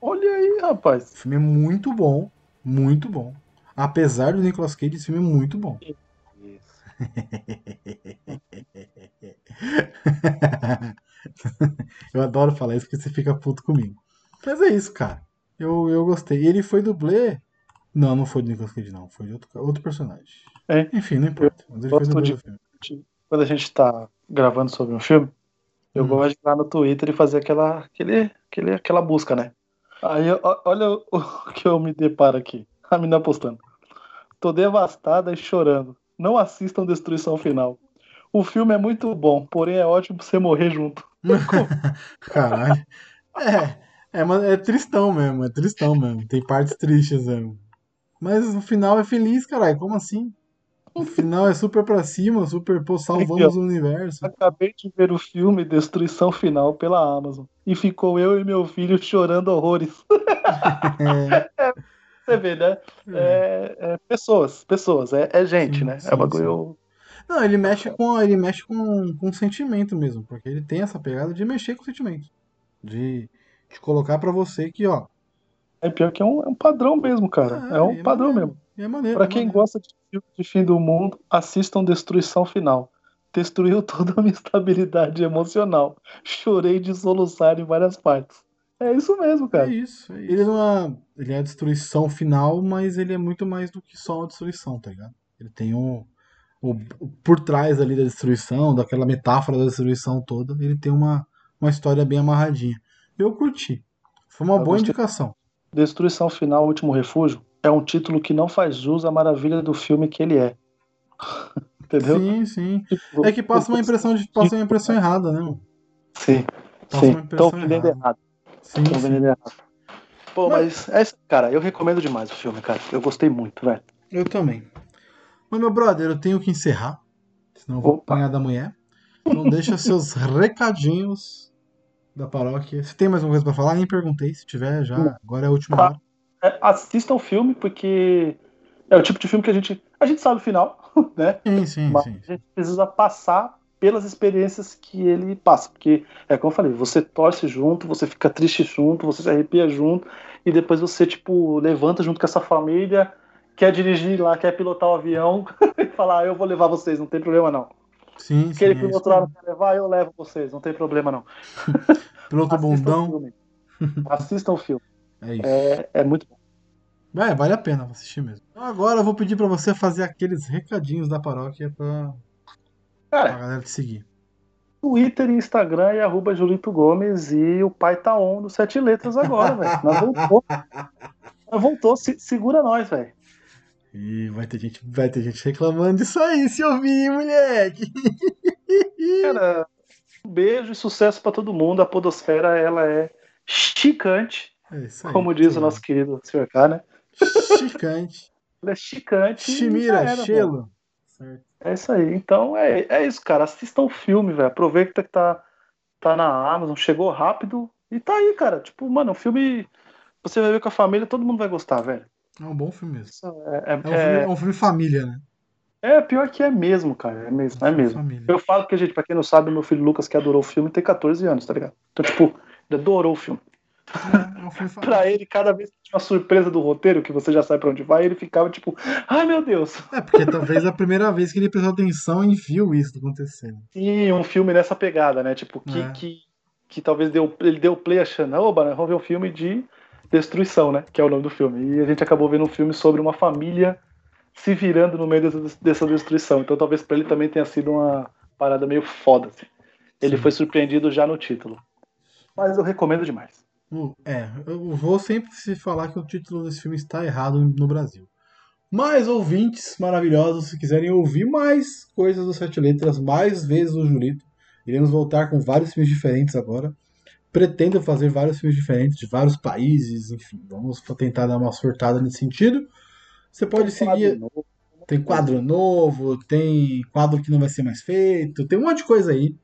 Olha aí, rapaz. O filme é muito bom, muito bom. Apesar do Nicolas Cage, esse filme é muito bom. eu adoro falar isso porque você fica puto comigo. Mas é isso, cara. Eu, eu gostei. E ele foi dublê. Não, não foi do Nicolas Cage, não. Foi de outro, outro personagem. É. Enfim, não importa. Mas ele foi dublê de- do filme. Quando a gente tá gravando sobre um filme, eu Hum. gosto de ir lá no Twitter e fazer aquela, aquele, aquele, aquela busca, né? Aí, olha o, que eu me deparo aqui. A menina postando. Tô devastada e chorando. Não assistam Destruição Final. O filme é muito bom, porém é ótimo pra você morrer junto. Caralho. É, é, é tristão mesmo, é tristão mesmo. Tem partes tristes mesmo. Mas o final é feliz, caralho. Como assim? O final é super pra cima, super, pô, salvamos o universo. Acabei de ver o filme Destruição Final pela Amazon. E ficou eu e meu filho chorando horrores. É, Você vê, né? É, é pessoas, pessoas, é, é gente, Sim, né? sim, é bagulho. Não, ele mexe com ele mexe com, com sentimento mesmo, porque ele tem essa pegada de mexer com sentimento, de, de colocar pra você que, ó, É pior que é um, é um padrão mesmo, cara. Ah, É um é padrão maneiro. mesmo. é maneiro. Pra é quem maneiro. gosta de filme de fim do mundo, assistam Destruição Final. Destruiu toda a minha estabilidade emocional. Chorei de soluçar em várias partes. É isso mesmo, É cara. isso, é isso. Ele não é, ele é a destruição final, mas ele é muito mais do que só uma destruição, tá ligado? Ele tem um o, o- por trás ali da destruição, daquela metáfora da destruição toda, ele tem uma, uma história bem amarradinha. Eu curti. Foi uma Eu boa gostei. indicação. Destruição Final, Último Refúgio é um título que não faz jus à maravilha do filme que ele é. Entendeu? Sim, sim. Tipo, É que passa uma impressão de passa uma impressão errada, né? mano? Sim, Passa sim. Estão vendendo errado. Sim, Estão sim. vendendo errado. Pô, Mas- mas é isso, cara, eu recomendo demais o filme, cara. Eu gostei muito, velho. Eu também. Mas, meu brother, eu tenho que encerrar. Senão eu vou Opa. apanhar da mulher. Então deixa seus recadinhos da paróquia. Se tem mais alguma coisa pra falar, nem perguntei. Se tiver, já. Não. Agora é a última Tá. hora. É, assistam o filme, porque é o tipo de filme que a gente. A gente sabe o final, né? Sim, sim, Mas sim. a gente precisa passar pelas experiências que ele passa. Porque, é como eu falei, você torce junto, você fica triste junto, você se arrepia junto, e depois você, tipo, levanta junto com essa família, quer dirigir lá, quer pilotar o avião, e falar, ah, eu vou levar vocês, não tem problema não. Sim, sim. Aquele é piloto lá não quer levar, eu levo vocês, não tem problema não. Piloto Assistam o filme. Assistam o filme. É isso. É, é muito bom. Vai, vale a pena assistir mesmo. Então agora eu vou pedir pra você fazer aqueles recadinhos da paróquia pra, pra Cara, galera te seguir. Twitter e Instagram é arroba Julito Gomes e o pai tá on do Sete Letras agora, velho. Nós voltou. Nós voltou, se- segura nós, velho. E vai ter gente, vai ter gente reclamando disso aí, se ouvir, moleque. Cara, um beijo e sucesso pra todo mundo. A Podosfera, ela é chicante, É isso aí. como diz o nosso querido Sr. K, né? Chicante. Ela é chicante. Chimira, Chelo. certo. É isso aí. Então é, é isso, cara. Assistam o filme, velho. Aproveita que tá, tá na Amazon, chegou rápido e tá aí, cara. Tipo, mano, um filme. Você vai ver com a família, todo mundo vai gostar, velho. É um bom filme mesmo. É, é, É um filme, é um filme família, né? é, é pior que é mesmo, cara. É mesmo, é mesmo. Família. Eu falo que, gente, pra quem não sabe, meu filho Lucas, que adorou o filme, tem 14 anos, tá ligado? Então, tipo, ele adorou o filme. Pra ele, cada vez que tinha uma surpresa do roteiro, que você já sabe pra onde vai, ele ficava tipo, ai meu Deus. É, porque talvez a primeira vez que ele prestou atenção e viu isso acontecendo. E um filme nessa pegada, né? Tipo, que, É. que, que talvez deu, ele deu play achando, oba, né? Vamos ver um filme de destruição, né? Que é o nome do filme. E a gente acabou vendo um filme sobre uma família se virando no meio dessa, dessa destruição. Então talvez pra ele também tenha sido uma parada meio foda. assim. Ele Sim. foi surpreendido já no título. Mas eu recomendo demais. É, eu vou sempre se falar que o título desse filme está errado no Brasil. Mais ouvintes maravilhosos, se quiserem ouvir mais coisas do Sete Letras, mais vezes o Julito, iremos voltar com vários filmes diferentes agora. Pretendo fazer vários filmes diferentes de vários países, enfim, vamos tentar dar uma surtada nesse sentido. Você pode seguir. Tem quadro novo, tem quadro que não vai ser mais feito, tem um monte de coisa aí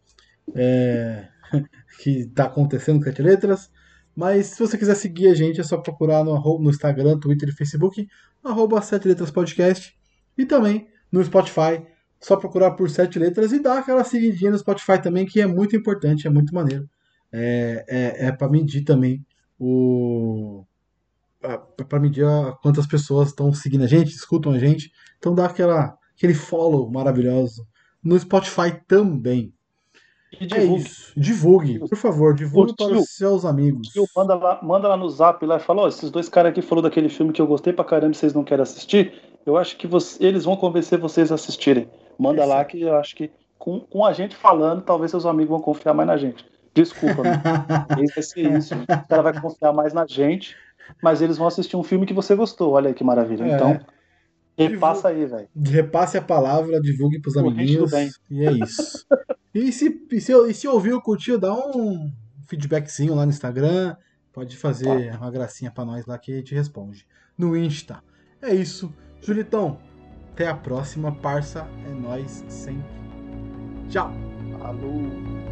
é, que tá acontecendo com Sete Letras. Mas se você quiser seguir a gente, é só procurar no, no Instagram, Twitter e Facebook, arroba Sete Letras Podcast. E também no Spotify, só procurar por Sete Letras e dar aquela seguidinha no Spotify também, que é muito importante, é muito maneiro. É, é, é para medir também o. para medir quantas pessoas estão seguindo a gente, escutam a gente. Então dá aquela, aquele follow maravilhoso no Spotify também. E É divulgue. isso. Divulgue, por favor, divulgue Curtiu? para os seus amigos. Manda lá, manda lá no zap lá e fala, ó, esses dois caras aqui falou daquele filme que eu gostei pra caramba e vocês não querem assistir, eu acho que você- eles vão convencer vocês a assistirem. Manda lá que eu acho que com, com a gente falando, talvez seus amigos vão confiar mais na gente. Desculpa, né? Esse vai ser isso. O cara vai confiar mais na gente, mas eles vão assistir um filme que você gostou. Olha aí que maravilha. É. Então, repassa aí, velho. Repasse a palavra, divulgue pros amiguinhos. bem. E é isso. e, se, e, se, e se ouviu, curtiu, dá um feedbackzinho lá no Instagram. Pode fazer uma gracinha pra nós lá que a gente responde. No Insta. É isso. Julitão, até a próxima, parça. É nós sempre. Tchau. Alô.